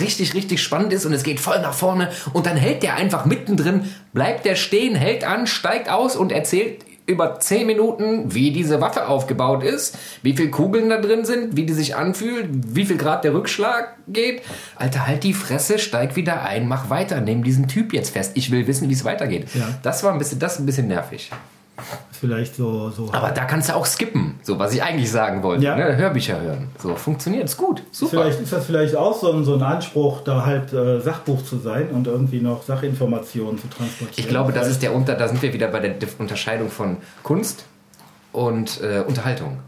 richtig, richtig spannend ist und es geht voll nach vorne und dann hält der einfach mittendrin, bleibt der stehen, hält an, steigt aus und erzählt über 10 Minuten, wie diese Waffe aufgebaut ist, wie viele Kugeln da drin sind, wie die sich anfühlt, wie viel Grad der Rückschlag geht. Alter, halt die Fresse, steig wieder ein, mach weiter, nimm diesen Typ jetzt fest. Ich will wissen, wie es weitergeht. Ja. Das war ein bisschen, das ein bisschen nervig. Ist vielleicht so. so Aber da kannst du auch skippen, so was ich eigentlich sagen wollte. Ja. Ne? Hörbücher hören. So funktioniert es gut. Super. Vielleicht ist das vielleicht auch so ein, so ein Anspruch, da halt äh, Sachbuch zu sein und irgendwie noch Sachinformationen zu transportieren. Ich glaube, das ist der Unter, da sind wir wieder bei der Unterscheidung von Kunst und äh, Unterhaltung.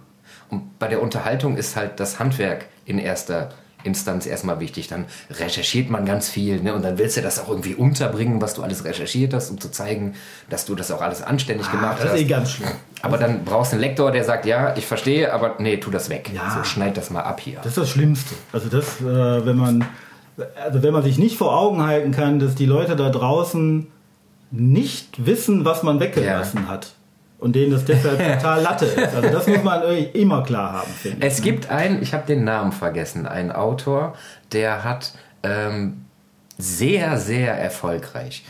Und bei der Unterhaltung ist halt das Handwerk in erster Instanz erstmal wichtig. Dann recherchiert man ganz viel ne? und dann willst du das auch irgendwie unterbringen, was du alles recherchiert hast, um zu zeigen, dass du das auch alles anständig ah, gemacht Das hast. ist eh ganz schlimm. aber dann brauchst du einen Lektor, der sagt, ja, ich verstehe, aber nee, tu das weg. Ja. So, schneid das mal ab hier. Das ist das Schlimmste. Also das, äh, wenn man, also wenn man sich nicht vor Augen halten kann, dass die Leute da draußen nicht wissen, was man weggelassen hat und denen das deshalb total Latte ist. Also das muss man immer klar haben, finde ich. Es gibt einen, ich habe den Namen vergessen, einen Autor, der hat ähm, sehr, sehr erfolgreich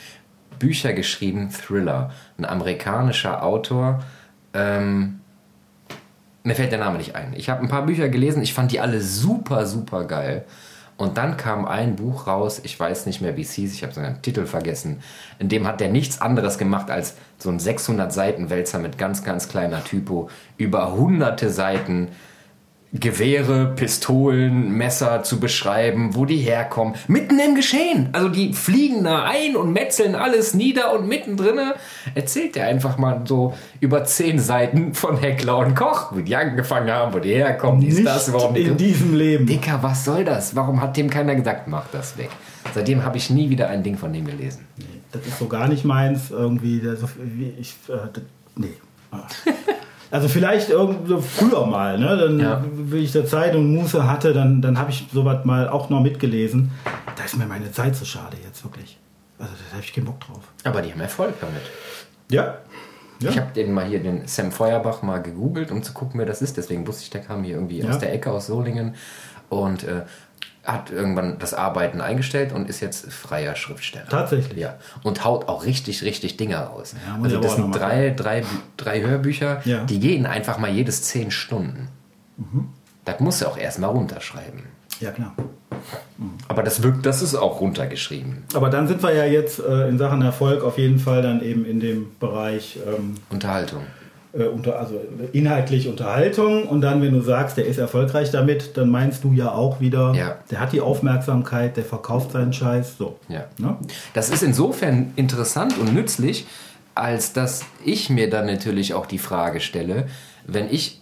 Bücher geschrieben, Thriller. Ein amerikanischer Autor. Ähm, mir fällt der Name nicht ein. Ich habe ein paar Bücher gelesen, ich fand die alle super, super geil. Und dann kam ein Buch raus, ich weiß nicht mehr, wie es hieß, ich habe seinen Titel vergessen. In dem hat der nichts anderes gemacht, als so ein 600 Seiten Wälzer mit ganz, ganz kleiner Typo über hunderte Seiten Gewehre, Pistolen, Messer zu beschreiben, wo die herkommen. Mitten im Geschehen. Also die fliegen da ein und metzeln alles nieder und mittendrin erzählt er einfach mal so über zehn Seiten von Heckler und Koch, wie die angefangen haben, wo die herkommen, dies, das, warum in diesem Leben. Dicker, was soll das? Warum hat dem keiner gesagt, mach das weg? Seitdem habe ich nie wieder ein Ding von dem gelesen. Nee, das ist so gar nicht meins. Irgendwie, das, ich, äh, nee. Also vielleicht irgendwo früher mal, ne? Dann, ja. wenn ich da Zeit und Muße hatte, dann, dann habe ich sowas mal auch noch mitgelesen. Da ist mir meine Zeit so schade jetzt wirklich. Also da habe ich keinen Bock drauf. Aber die haben Erfolg damit. Ja. ja. Ich habe den mal hier, den Sam Feuerbach, mal gegoogelt, um zu gucken, wer das ist. Deswegen wusste ich, der kam hier irgendwie ja. aus der Ecke, aus Solingen. Und äh, hat irgendwann das Arbeiten eingestellt und ist jetzt freier Schriftsteller. Tatsächlich. Ja. Und haut auch richtig, richtig Dinge raus. Ja, also das sind drei, drei, drei Hörbücher, ja. die gehen einfach mal jedes zehn Stunden. Mhm. Das muss er auch erstmal runterschreiben. Ja, klar. Mhm. Aber das wirkt, das ist auch runtergeschrieben. Aber dann sind wir ja jetzt äh, in Sachen Erfolg auf jeden Fall dann eben in dem Bereich ähm, Unterhaltung äh, unter, also inhaltlich Unterhaltung und dann, wenn du sagst, der ist erfolgreich damit, dann meinst du ja auch wieder, ja. der hat die Aufmerksamkeit, der verkauft seinen Scheiß. So. Ja. Ne? Das ist insofern interessant und nützlich, als dass ich mir dann natürlich auch die Frage stelle, wenn ich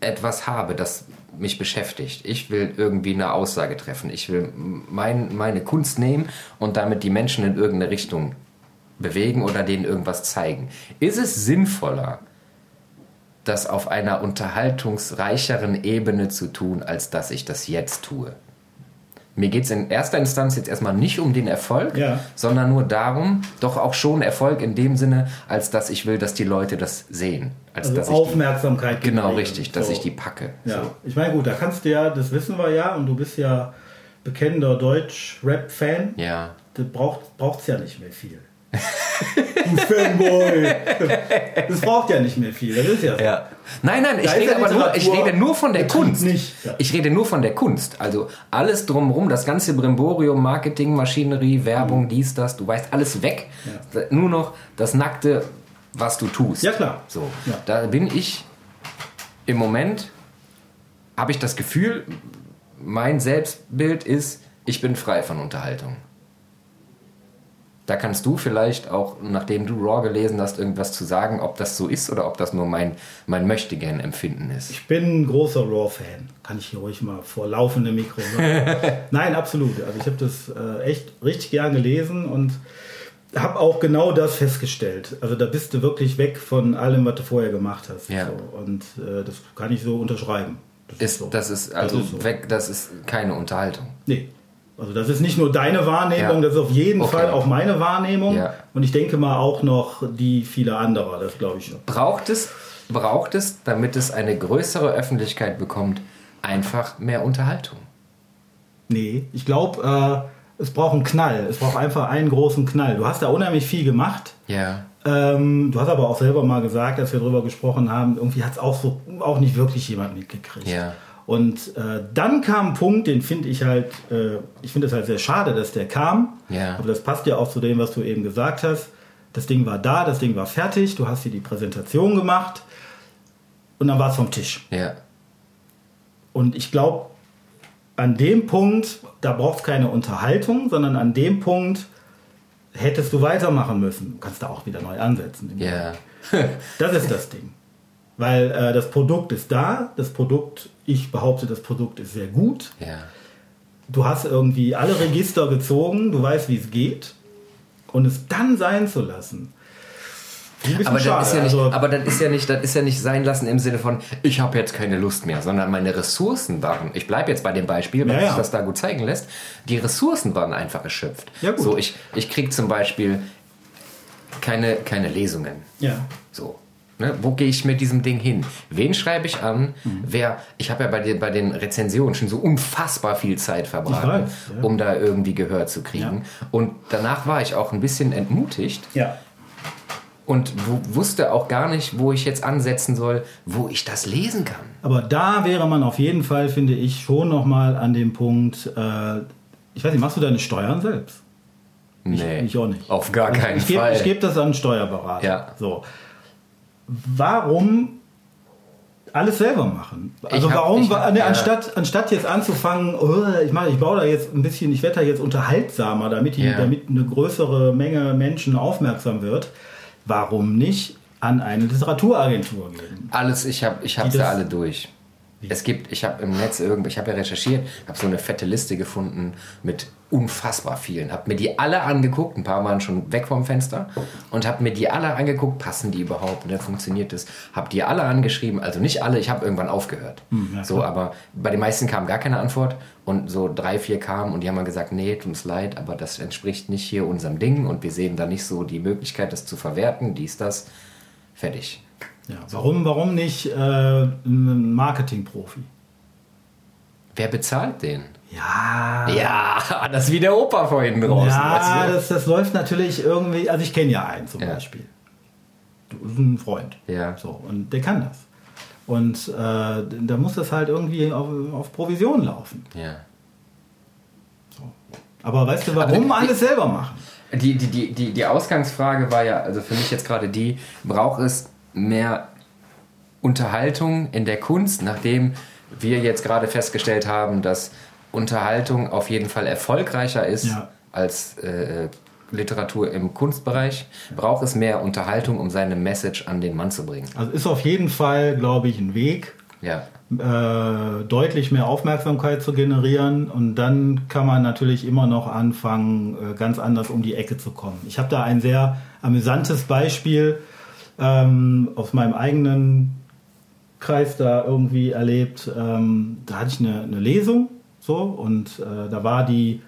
etwas habe, das mich beschäftigt. Ich will irgendwie eine Aussage treffen. Ich will mein, meine Kunst nehmen und damit die Menschen in irgendeine Richtung bewegen oder denen irgendwas zeigen. Ist es sinnvoller, das auf einer unterhaltungsreicheren Ebene zu tun, als dass ich das jetzt tue. Mir geht es in erster Instanz jetzt erstmal nicht um den Erfolg, ja. sondern nur darum, doch auch schon Erfolg in dem Sinne, als dass ich will, dass die Leute das sehen. Als also dass Aufmerksamkeit. Die, genau, richtig, dass so. ich die packe. Ja. So. Ich meine, gut, da kannst du ja, das wissen wir ja, und du bist ja bekennender Deutsch-Rap-Fan. Ja. Da braucht es ja nicht mehr viel du Fanboy. Das braucht ja nicht mehr viel. Das ist ja so. Ja. Nein, nein, ich rede, aber nur, ich rede nur von der Kunst. Nicht. Ja. Ich rede nur von der Kunst. Also alles drumherum, das ganze Brimborium, Marketing, Maschinerie, Werbung, mhm. dies, das, du weißt alles weg. Ja. Nur noch das Nackte, was du tust. Ja, klar. So. Ja. Da bin ich im Moment, habe ich das Gefühl, mein Selbstbild ist, ich bin frei von Unterhaltung. Da kannst du vielleicht auch, nachdem du Raw gelesen hast, irgendwas zu sagen, ob das so ist oder ob das nur mein, mein Möchtegern-Empfinden ist. Ich bin ein großer Raw-Fan. Kann ich hier ruhig mal vor laufendem Mikro sagen. Nein, absolut. Also ich habe das äh, echt richtig gern gelesen und habe auch genau das festgestellt. Also da bist du wirklich weg von allem, was du vorher gemacht hast. Ja. So. Und äh, das kann ich so unterschreiben. Das ist, ist so. das ist also das ist so. weg, das ist keine Unterhaltung. Nee, also das ist nicht nur deine Wahrnehmung, ja. das ist auf jeden okay. Fall auch meine Wahrnehmung. Ja. Und ich denke mal auch noch die vieler anderer, das glaube ich. Braucht es, braucht es, damit es eine größere Öffentlichkeit bekommt, einfach mehr Unterhaltung? Nee, ich glaube, äh, es braucht einen Knall. Es braucht einfach einen großen Knall. Du hast da unheimlich viel gemacht. Ja. Ähm, du hast aber auch selber mal gesagt, als wir darüber gesprochen haben, irgendwie hat es auch so auch nicht wirklich jemand mitgekriegt. Ja. Und äh, dann kam ein Punkt, den finde ich halt, äh, ich finde es halt sehr schade, dass der kam. Ja. Aber das passt ja auch zu dem, was du eben gesagt hast. Das Ding war da, das Ding war fertig, du hast hier die Präsentation gemacht und dann war es vom Tisch. Ja. Und ich glaube, an dem Punkt, da braucht es keine Unterhaltung, sondern an dem Punkt hättest du weitermachen müssen. Du kannst da auch wieder neu ansetzen. Ja. das ist das Ding. Weil äh, das Produkt ist da, das Produkt, ich behaupte, das Produkt ist sehr gut. Ja. Du hast irgendwie alle Register gezogen, du weißt, wie es geht. Und es dann sein zu lassen. Aber, schade, ist ja nicht, also, aber das ist ja nicht, das ist ja nicht sein lassen im Sinne von, ich habe jetzt keine Lust mehr, sondern meine Ressourcen waren, ich bleibe jetzt bei dem Beispiel, weil ja, sich das da gut zeigen lässt, die Ressourcen waren einfach erschöpft. Ja, gut. So, ich, ich kriege zum Beispiel keine, keine Lesungen. Ja. So. Ne, wo gehe ich mit diesem Ding hin? Wen schreibe ich an? Mhm. Wer? Ich habe ja bei, den, bei den Rezensionen schon so unfassbar viel Zeit verbracht, weiß, ja. um da irgendwie Gehör zu kriegen. Ja. Und danach war ich auch ein bisschen entmutigt. Ja. Und wusste auch gar nicht, wo ich jetzt ansetzen soll, wo ich das lesen kann. Aber da wäre man auf jeden Fall, finde ich, schon nochmal an dem Punkt, äh, Ich weiß nicht, machst du deine Steuern selbst? Nee, ich auch nicht. Auf gar Und keinen ich gebe, Fall. Ich gebe das an einen Steuerberater. Ja. So. Warum alles selber machen? Also hab- warum, hab- ne, anstatt, anstatt jetzt anzufangen, oh, ich mache, ich baue da jetzt ein bisschen, ich werde da jetzt unterhaltsamer, damit, die, Ja. damit eine größere Menge Menschen aufmerksam wird, warum nicht an eine Literaturagentur gehen? Alles, ich habe ich hab's Die ja das- alle durch. Es gibt, ich habe im Netz irgendwie, ich habe ja recherchiert, habe so eine fette Liste gefunden mit unfassbar vielen. Habe mir die alle angeguckt, ein paar waren schon weg vom Fenster und habe mir die alle angeguckt, passen die überhaupt und dann funktioniert das. Habe die alle angeschrieben, also nicht alle, ich habe irgendwann aufgehört. Hm, ja, so, aber bei den meisten kam gar keine Antwort und so drei, vier kamen und die haben mal gesagt, nee, tut uns leid, aber das entspricht nicht hier unserem Ding und wir sehen da nicht so die Möglichkeit, das zu verwerten, dies, das. Fertig. Ja, warum, warum nicht äh, ein Marketingprofi? Wer bezahlt den? Ja, Ja, das ist wie der Opa vorhin draußen. Ja, du? das, das läuft natürlich irgendwie. Also ich kenne ja einen zum Ja. Beispiel. Ein Freund. Ja. So, und der kann das. Und äh, da muss das halt irgendwie auf, auf Provision laufen. ja. Aber weißt du, warum die- alles selber machen? Die, die, die, die, die Ausgangsfrage war ja, also für mich jetzt gerade die, braucht es mehr Unterhaltung in der Kunst, nachdem wir jetzt gerade festgestellt haben, dass Unterhaltung auf jeden Fall erfolgreicher ist Ja. als äh, Literatur im Kunstbereich, braucht es mehr Unterhaltung, um seine Message an den Mann zu bringen. Also ist auf jeden Fall, glaube ich, ein Weg, Ja. äh, deutlich mehr Aufmerksamkeit zu generieren. Und dann kann man natürlich immer noch anfangen, äh, ganz anders um die Ecke zu kommen. Ich habe da ein sehr amüsantes Beispiel ähm, aus meinem eigenen Kreis da irgendwie erlebt. Ähm, da hatte ich eine, eine Lesung so und äh, da war die,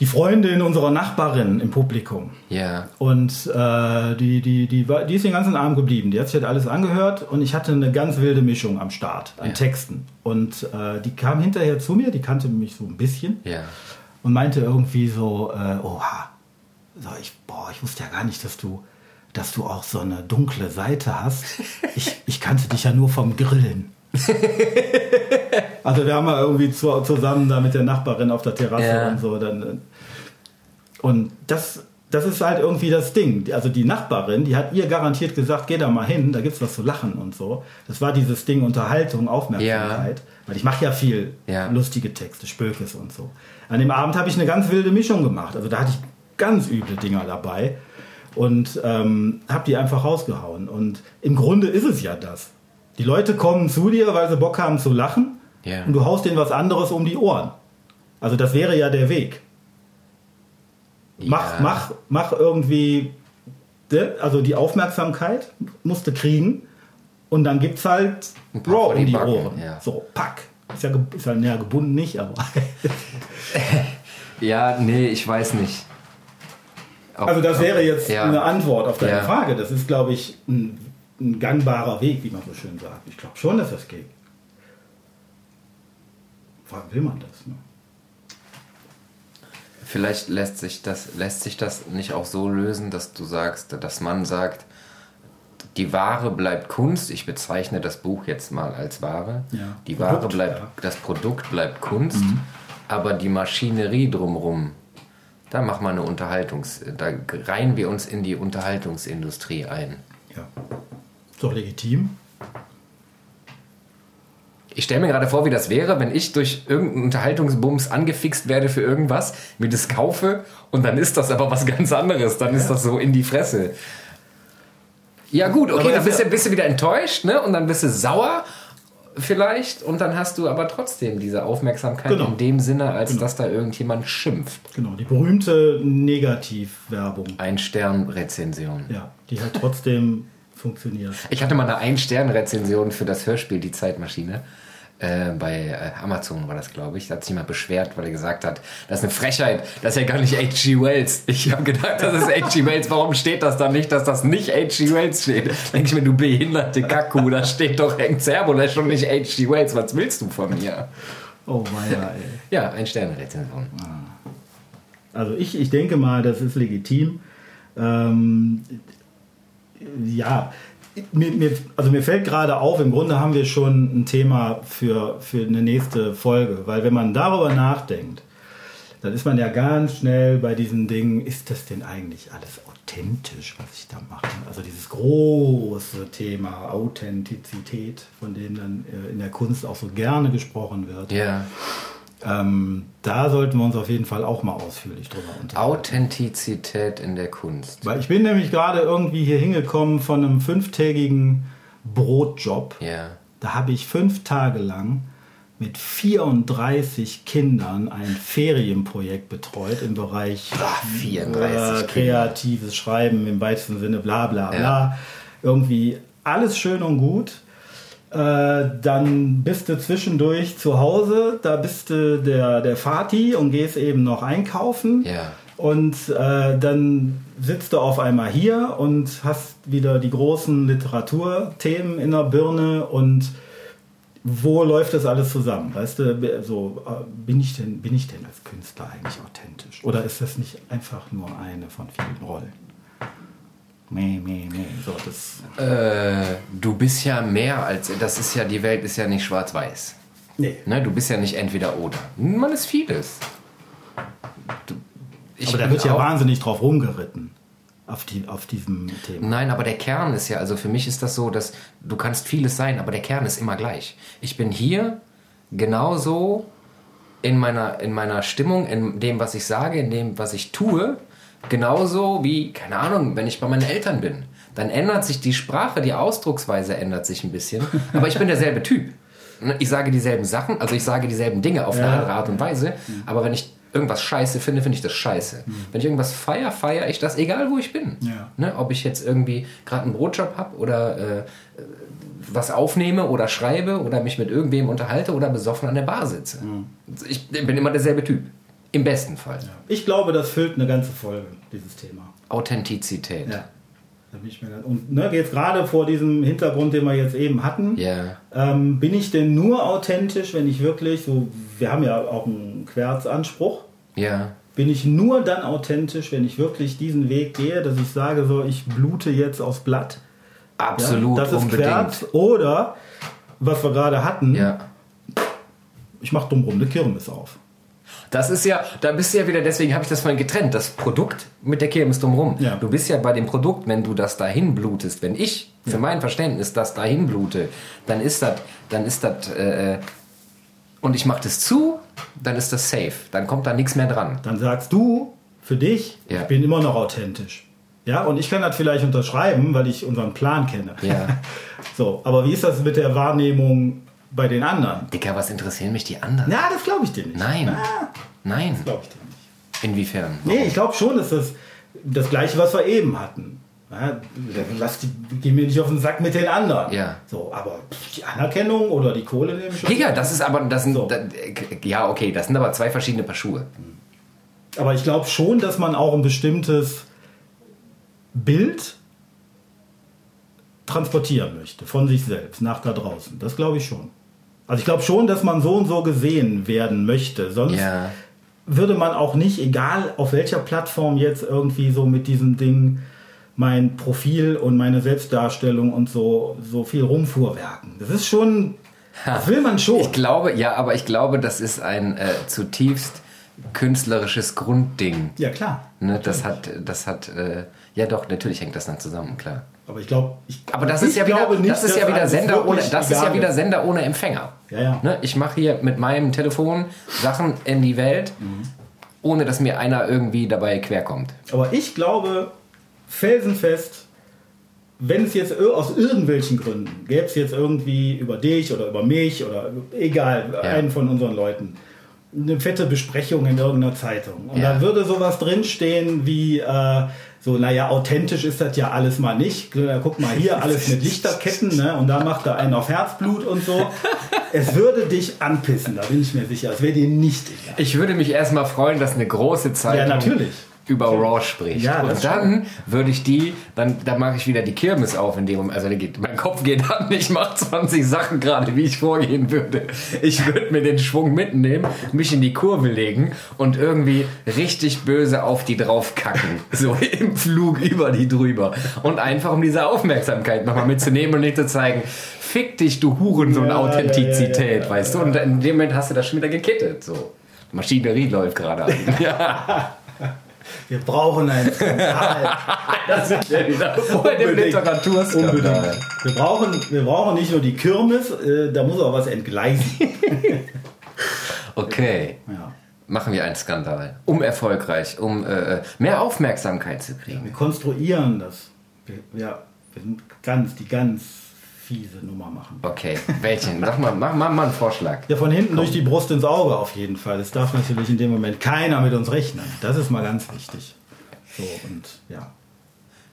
die Freundin unserer Nachbarin im Publikum. Ja. Und äh, die, die, die, war, die ist den ganzen Abend geblieben. Die hat sich halt alles angehört und ich hatte eine ganz wilde Mischung am Start an Ja. Texten. Und äh, die kam hinterher zu mir, die kannte mich so ein bisschen Ja. und meinte irgendwie so, äh, oha, so ich, boah, ich wusste ja gar nicht, dass du, dass du auch so eine dunkle Seite hast. Ich, ich kannte dich ja nur vom Grillen. also wir haben ja irgendwie zu, zusammen da mit der Nachbarin auf der Terrasse Ja. und so. Dann, äh, und das, das ist halt irgendwie das Ding. Also die Nachbarin, die hat ihr garantiert gesagt, geh da mal hin, da gibt's was zu lachen und so. Das war dieses Ding Unterhaltung, Aufmerksamkeit. Weil ich mache ja viel Ja. lustige Texte, Spökes und so. An dem Abend habe ich eine ganz wilde Mischung gemacht. Also da hatte ich ganz üble Dinger dabei und ähm, habe die einfach rausgehauen. Und im Grunde ist es ja das. Die Leute kommen zu dir, weil sie Bock haben zu lachen Ja. und du haust denen was anderes um die Ohren. Also das wäre ja der Weg. Mach, Ja. mach, mach irgendwie, ne, also die Aufmerksamkeit musst du kriegen und dann gibt's halt Raw die um die Backen, Ohren. ja. So, pack. Ist ja, ist ja näher gebunden nicht, aber. Ja, nee, ich weiß nicht. Ob- Also das wäre jetzt Ja. eine Antwort auf deine Ja. Frage. Das ist, glaube ich, ein, ein gangbarer Weg, wie man so schön sagt. Ich glaube schon, dass das geht. Allem will man das. Ne? Vielleicht lässt sich, das, lässt sich das nicht auch so lösen, dass du sagst, dass man sagt, die Ware bleibt Kunst. Ich bezeichne das Buch jetzt mal als Ware. Ja. Die Produkt, Ware bleibt. Mhm. das Produkt bleibt Kunst, aber die Maschinerie drumrum, da machen wir eine Unterhaltungs, da reihen wir uns in die Unterhaltungsindustrie ein. Ja. Ist doch legitim. Ich stelle mir gerade vor, wie das wäre, wenn ich durch irgendeinen Unterhaltungsbums angefixt werde für irgendwas, mir das kaufe und dann ist das aber was ganz anderes. Dann ist das so in die Fresse. Ja gut, okay, dann ist bist, ja- du, bist du wieder enttäuscht, ne? Und dann bist du sauer vielleicht und dann hast du aber trotzdem diese Aufmerksamkeit Genau. in dem Sinne, als dass da irgendjemand schimpft. Genau, die berühmte Negativwerbung. Ein Stern-Rezension. Ja, die halt trotzdem funktioniert. Ich hatte mal eine Ein-Stern-Rezension für das Hörspiel Die Zeitmaschine. Äh, bei äh, Amazon war das, glaube ich. Da hat sich jemand beschwert, weil er gesagt hat, das ist eine Frechheit, das ist ja gar nicht H.G. Wells. Ich habe gedacht, das ist H.G. Wells. Warum steht das dann nicht, dass das nicht H.G. Wells steht? Denke ich mir, du behinderte Kaku, da steht doch Hank Zerbolesch und nicht H.G. Wells. Was willst du von mir? Oh weia, ey. Ja, Ein-Stern-Rezension. Also ich, ich denke mal, das ist legitim. Ähm, ja, mir, mir, also mir fällt gerade auf, im Grunde haben wir schon ein Thema für, für eine nächste Folge, weil wenn man darüber nachdenkt, dann ist man ja ganz schnell bei diesen Dingen, ist das denn eigentlich alles authentisch, was ich da mache? Also dieses große Thema Authentizität, von dem dann äh, in der Kunst auch so gerne gesprochen wird. Ja. Ähm, da sollten wir uns auf jeden Fall auch mal ausführlich drüber unterhalten. Authentizität in der Kunst. Weil ich bin nämlich gerade irgendwie hier hingekommen von einem fünftägigen Brotjob. Ja. Da habe ich fünf Tage lang mit 34 Kindern ein Ferienprojekt betreut im Bereich Ach, 34 äh, kreatives Schreiben im weitesten Sinne, bla bla bla. Ja. Irgendwie alles schön und gut. Äh, dann bist du zwischendurch zu Hause, da bist du der, der Vati und gehst eben noch einkaufen. Ja. Und äh, dann sitzt du auf einmal hier und hast wieder die großen Literaturthemen in der Birne und wo läuft das alles zusammen? Weißt du, so äh, bin ich denn bin ich denn als Künstler eigentlich authentisch oder ist das nicht einfach nur eine von vielen Rollen? Meh, meh, meh. So, das, Äh, du bist ja mehr als. Das ist ja, die Welt ist ja nicht schwarz-weiß. nee. Ne? Du bist ja nicht entweder oder. Man ist vieles. Du, ich Aber da wird ja wahnsinnig drauf rumgeritten auf, die, auf diesem Thema. Nein, aber der Kern ist ja, also für mich ist das so, dass du kannst vieles sein, aber der Kern ist immer gleich. Ich bin hier genauso in meiner, in meiner Stimmung, in dem, was ich sage, in dem, was ich tue, genauso wie, keine Ahnung, wenn ich bei meinen Eltern bin. Dann ändert sich die Sprache, die Ausdrucksweise ändert sich ein bisschen, aber ich bin derselbe Typ. Ne, Ich sage dieselben Sachen, also ich sage dieselben Dinge auf eine Ja. andere Art und Weise, aber wenn ich irgendwas scheiße finde, finde ich das scheiße. Wenn ich irgendwas feier, feiere ich das, egal wo ich bin. Ja. Ne, ob ich jetzt irgendwie gerade einen Brotjob habe oder äh, was aufnehme oder schreibe oder mich mit irgendwem unterhalte oder besoffen an der Bar sitze. Ich bin immer derselbe Typ. Im besten Fall. Ich glaube, das füllt eine ganze Folge, dieses Thema. Authentizität. Ja. Und ne, jetzt gerade vor diesem Hintergrund, den wir jetzt eben hatten, Ja. ähm, bin ich denn nur authentisch, wenn ich wirklich so, wir haben ja auch einen Querzanspruch, Ja. bin ich nur dann authentisch, wenn ich wirklich diesen Weg gehe, dass ich sage, so, ich blute jetzt aufs Blatt. Ja, Absolut das ist unbedingt. Querz. Oder, was wir gerade hatten, Ja. ich mache drumherum eine Kirmes auf. Das ist ja, da bist du ja wieder, deswegen habe ich das vorhin getrennt, das Produkt mit der Kirmes drumherum. Ja. Du bist ja bei dem Produkt, wenn du das dahin blutest, wenn ich für mein Verständnis das dahin blute, dann ist das, dann ist das, äh, und ich mache das zu, dann ist das safe. Dann kommt da nichts mehr dran. Dann sagst du für dich, Ja. ich bin immer noch authentisch. Ja, und ich kann das vielleicht unterschreiben, weil ich unseren Plan kenne. Ja. So, aber wie ist das mit der Wahrnehmung bei den anderen? Dicker, was interessieren mich die anderen? Na, das glaube ich dir nicht. Nein. Ah, Nein. glaube ich dir nicht. Inwiefern? Nee, ich glaube schon, dass das das Gleiche, was wir eben hatten. Ja, lass die, geh mir nicht auf den Sack mit den anderen. Ja. So, aber die Anerkennung oder die Kohle nehme ich schon. Digga, das ist aber, das sind, So. da, ja, okay, das sind aber zwei verschiedene Paar Schuhe. Aber ich glaube schon, dass man auch ein bestimmtes Bild transportieren möchte von sich selbst nach da draußen. Das glaube ich schon. Also ich glaube schon, dass man so und so gesehen werden möchte. Sonst Ja. würde man auch nicht, egal auf welcher Plattform jetzt irgendwie so mit diesem Ding mein Profil und meine Selbstdarstellung und so, so viel rumfuhrwerken. Das ist schon, das will man schon. Ich glaube, ja, aber ich glaube, das ist ein äh, zutiefst künstlerisches Grundding. ja, klar. Ne, das hat, das hat, äh, ja doch, natürlich hängt das dann zusammen, klar. Aber ich glaube, ich, Aber das ist ja wieder, nicht, das ist ja wieder Sender ohne, das ist ja wieder. Sender ohne Empfänger. Ja, ja. Ne, ich mache hier mit meinem Telefon Sachen in die Welt, Mhm. ohne dass mir einer irgendwie dabei querkommt. Aber ich glaube felsenfest, wenn es jetzt aus irgendwelchen Gründen gäbe es jetzt irgendwie über dich oder über mich oder egal, Ja. einen von unseren Leuten, eine fette Besprechung in irgendeiner Zeitung. Und Ja. da würde sowas drinstehen wie, äh, so, naja, authentisch ist das ja alles mal nicht. Ja, Guck mal hier, alles mit Lichterketten, ne? Und da macht er einen auf Herzblut und so. es würde dich anpissen, da bin ich mir sicher. Es wäre dir nicht egal. Ich würde mich erstmal freuen, dass eine große Zeitung Ja, natürlich. Über Raw spricht. Ja, und dann würde ich die, dann, dann mache ich wieder die Kirmes auf in dem Moment. Also geht, mein Kopf geht an, ich mache 20 Sachen gerade, wie ich vorgehen würde. Ich würde mir den Schwung mitnehmen, mich in die Kurve legen und irgendwie richtig böse auf die draufkacken. So im Flug über die drüber. Und einfach um diese Aufmerksamkeit nochmal mitzunehmen und nicht zu zeigen, fick dich, du Hurensohn Ja, Authentizität, ja, ja, weißt du? Und in dem Moment hast du das schon wieder gekittet. So. Maschinerie läuft gerade an. Ja, Wir brauchen einen Skandal. Das sind wir wieder. bei dem Unbedingt. Literaturskandal. Wir brauchen, wir brauchen nicht nur die Kirmes, äh, da muss auch was entgleisen. Okay, Ja. machen wir einen Skandal. Um erfolgreich, um äh, mehr Aufmerksamkeit zu kriegen. Wir konstruieren das. Wir, ja, wir sind ganz, die ganz fiese Nummer machen. Okay, welchen? Sag mal, mach, mach mal einen Vorschlag. Ja, von hinten durch die Brust ins Auge auf jeden Fall. Es darf natürlich in dem Moment keiner mit uns rechnen. Das ist mal ganz wichtig. So, und ja.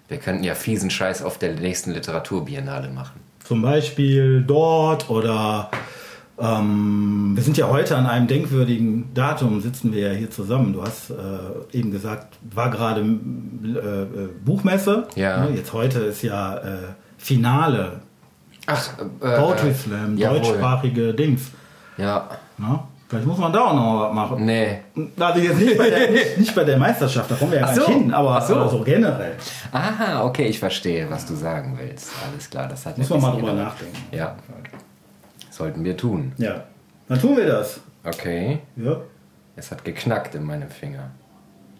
Wir könnten ja fiesen Scheiß auf der nächsten Literaturbiennale machen. Zum Beispiel dort oder ähm, wir sind ja heute an einem denkwürdigen Datum, sitzen wir ja hier zusammen. Du hast äh, eben gesagt, war gerade äh, äh, Buchmesse. Ja. Ne, Jetzt heute ist ja äh, Finale. Ach, äh, Poetry Slam, jawohl. deutschsprachige Dings. Ja, Ne? Vielleicht muss man da auch noch was machen. nee. Also jetzt nicht bei, der, nicht, nicht bei der Meisterschaft, da kommen wir ja Ach gar so. nicht hin, aber so. aber so generell. Aha, okay, ich verstehe, was du sagen willst. Alles klar, das hat Muss man mal drüber gedacht. nachdenken. Ja, sollten wir tun. Ja, dann tun wir das. Okay, Ja, es hat geknackt in meinem Finger.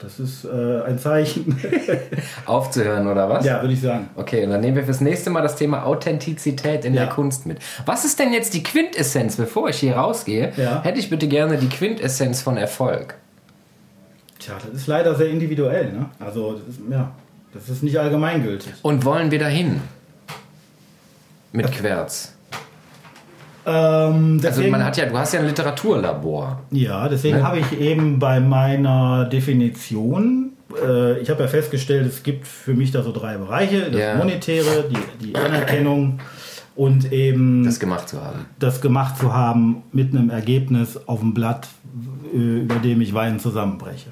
Das ist äh, ein Zeichen. Aufzuhören oder was? ja, würde ich sagen. Okay, und dann nehmen wir fürs nächste Mal das Thema Authentizität in Ja. der Kunst mit. Was ist denn jetzt die Quintessenz, bevor ich hier rausgehe? Ja. Hätte ich bitte gerne die Quintessenz von Erfolg. Tja, das ist leider sehr individuell. Ne? Also, das ist, ja, das ist nicht allgemeingültig. Und wollen wir dahin? Mit Querz. Ähm, Also deswegen, man hat ja, du hast ja ein Literaturlabor. ja, deswegen Ne? habe ich eben bei meiner Definition, äh, ich habe ja festgestellt, es gibt für mich da so drei Bereiche: das Ja. Monetäre, die, die Anerkennung und eben Das gemacht zu haben. das gemacht zu haben mit einem Ergebnis auf dem Blatt, äh, über dem ich Weinen zusammenbreche.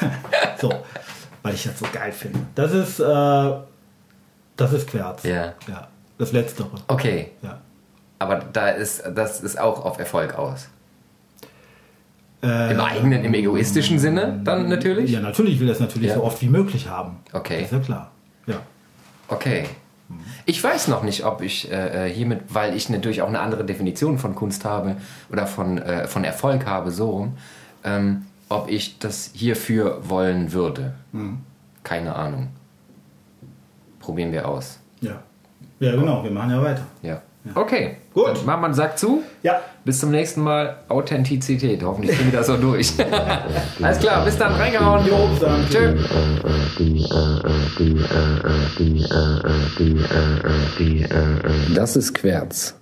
so, weil ich das so geil finde. Das ist, äh, das ist Querz. Ja. ja. Das Letztere. Okay, Ja. Aber da ist, das ist auch auf Erfolg aus. Äh, Im eigenen, im egoistischen Sinne dann natürlich? Ja, natürlich ich will das natürlich Ja. so oft wie möglich haben. Okay. Das ist ja klar. Ja. Okay. Ich weiß noch nicht, ob ich äh, hiermit, weil ich natürlich auch eine andere Definition von Kunst habe oder von, äh, von Erfolg habe, so rum, ähm, ob ich das hierfür wollen würde. Keine Ahnung. Probieren wir aus. Ja. Ja, genau. Wir machen ja weiter. Ja. Okay. Gut. Dann machen wir einen Sack zu. Ja. Bis zum nächsten Mal. Authentizität. Hoffentlich kriegen wir das so durch. Alles klar. Bis dann. Reingehauen. Jo, dann. Tschö. Das ist Querz.